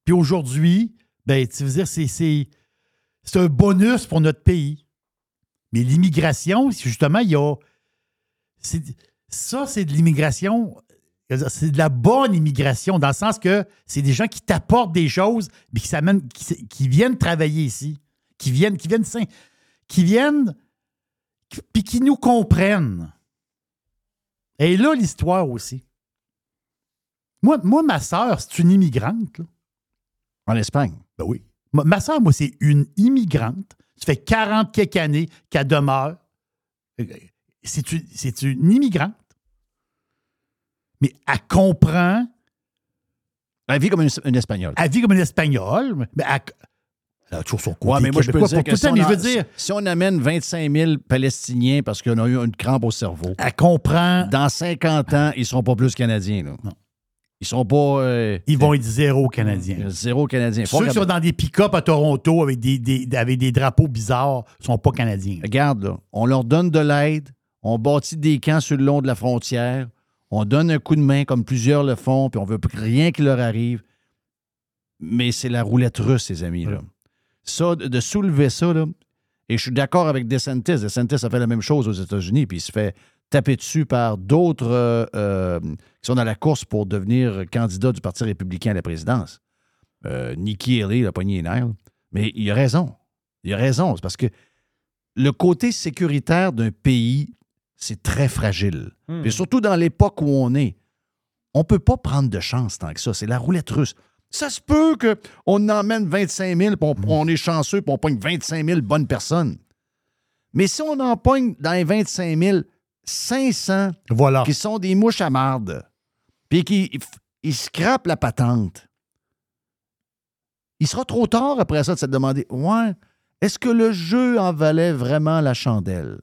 Puis aujourd'hui, ben, tu veux dire, c'est, c'est, un bonus pour notre pays. Mais l'immigration, justement, il y a. ça, c'est de l'immigration. C'est de la bonne immigration, dans le sens que c'est des gens qui t'apportent des choses, mais qui, s'amènent- qui, qui viennent travailler ici, qui viennent, qui viennent, qui viennent, puis qui nous comprennent. Et là, l'histoire aussi. Moi, moi ma soeur, c'est une immigrante. là. En Espagne? Ben oui. Ma, ma soeur, moi, c'est une immigrante. Ça fait 40 quelques années qu'elle demeure. Euh, C'est une, c'est une immigrante. Mais elle comprend. Elle vit comme une, une Espagnole. Elle vit comme une Espagnole, mais elle, elle a toujours son côté Ouais, mais moi, je peux dire que tout si temps, on, a- je veux dire, si on amène 25 000 Palestiniens parce qu'on a eu une crampe au cerveau, elle comprend. dans 50 ans, ils ne seront pas plus Canadiens. Là. Non. Ils sont pas. euh, Ils vont être zéro Canadiens. Zéro Canadien. Ceux qui sont dans des pick-up à Toronto avec des, des- avec des drapeaux bizarres ne sont pas Canadiens. Regarde, là, on leur donne de l'aide, on bâtit des camps sur le long de la frontière, on donne un coup de main comme plusieurs le font, puis on veut rien qui leur arrive. Mais c'est la roulette russe, ces amis. Là. Ça, de, soulever ça, là, et je suis d'accord avec DeSantis. DeSantis a fait la même chose aux États-Unis, puis il se fait taper dessus par d'autres euh, euh, qui sont dans la course pour devenir candidat du Parti républicain à la présidence. Euh, Nikki Haley, il a pogné les nerfs. Mais il a raison. Il a raison. C'est parce que le côté sécuritaire d'un pays, c'est très fragile. Hmm. Et surtout dans l'époque où on est, on ne peut pas prendre de chance tant que ça. C'est la roulette russe. Ça se peut qu'on emmène 25 000, puis on, on est chanceux, puis on pogne 25 000 bonnes personnes. Mais si on en pogne dans les 25 000, 500 Voilà. qui sont des mouches à marde, puis qui ils scrapent la patente, il sera trop tard après ça de se demander Ouais, est-ce que le jeu en valait vraiment la chandelle?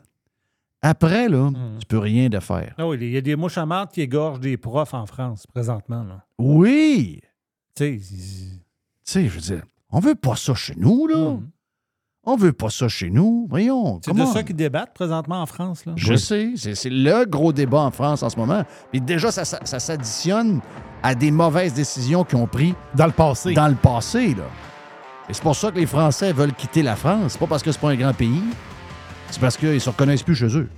Après, là, tu peux rien de faire. Ah il y a des mouches à marde qui égorgent des profs en France présentement. Là. Oui! Tu sais, je veux dire, on veut pas ça chez nous, là. On veut pas ça chez nous. Voyons. c'est de comment? ça qu'ils débattent présentement en France. Là. Je sais, c'est c'est le gros débat en France en ce moment. Puis déjà, ça, ça- ça s'additionne à des mauvaises décisions qu'ils ont prises Dans le passé. dans le passé. Là. Et c'est pour ça que les Français veulent quitter la France. C'est pas parce que c'est pas un grand pays, c'est parce qu'ils se reconnaissent plus chez eux.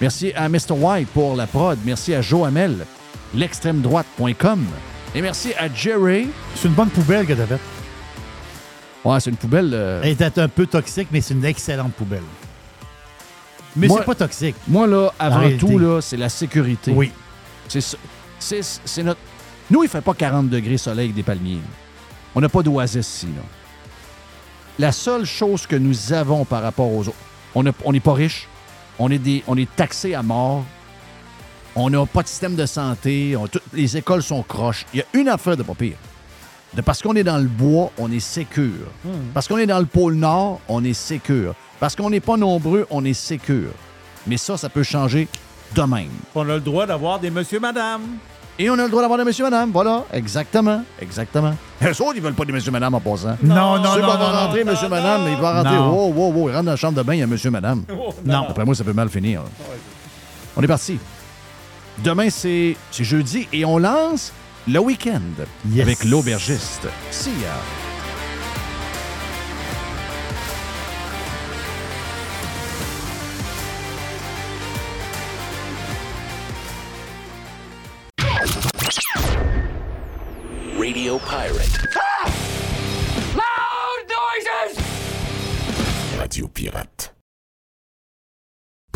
Merci à Mr. White pour la prod. Merci à Joe Hamel, l'extrême droite.com. Et merci à Jerry. C'est une bonne poubelle que tu faite. Ouais, c'est une poubelle. euh, Elle était un peu toxique, mais c'est une excellente poubelle. Mais c'est pas toxique. Moi, là, avant tout, là, c'est la sécurité. Oui. C'est ça- c'est c'est notre. Nous, il fait pas 40 degrés soleil avec des palmiers. On n'a pas d'oasis ici. Là. La seule chose que nous avons par rapport aux autres, on n'est pas riche, on est, des, on est taxé à mort, on n'a pas de système de santé, on- toutes les écoles sont croches. Il y a une affaire de pas pire. De parce qu'on est dans le bois, on est sécure. Parce qu'on est dans le pôle Nord, on est sécure. Parce qu'on n'est pas nombreux, on est sécure. Mais ça, ça peut changer de même. On a le droit d'avoir des monsieur, madame. Et on a le droit d'avoir des monsieur, madame. Voilà, exactement. Exactement. Eux autres, ils veulent pas des monsieur, madame en passant. Non, non, Ceux non, qui vont non, rentrer, non. monsieur, madame, il va rentrer. Non. Wow, wow, wow. Il rentre dans la chambre de bain, il y a monsieur, madame. Non. Après moi, ça peut mal finir. On est parti. Demain, c'est c'est jeudi et on lance le week-end Yes. avec l'aubergiste. See ya. Radio Pirate. Ah! Loud noises! Radio Pirate.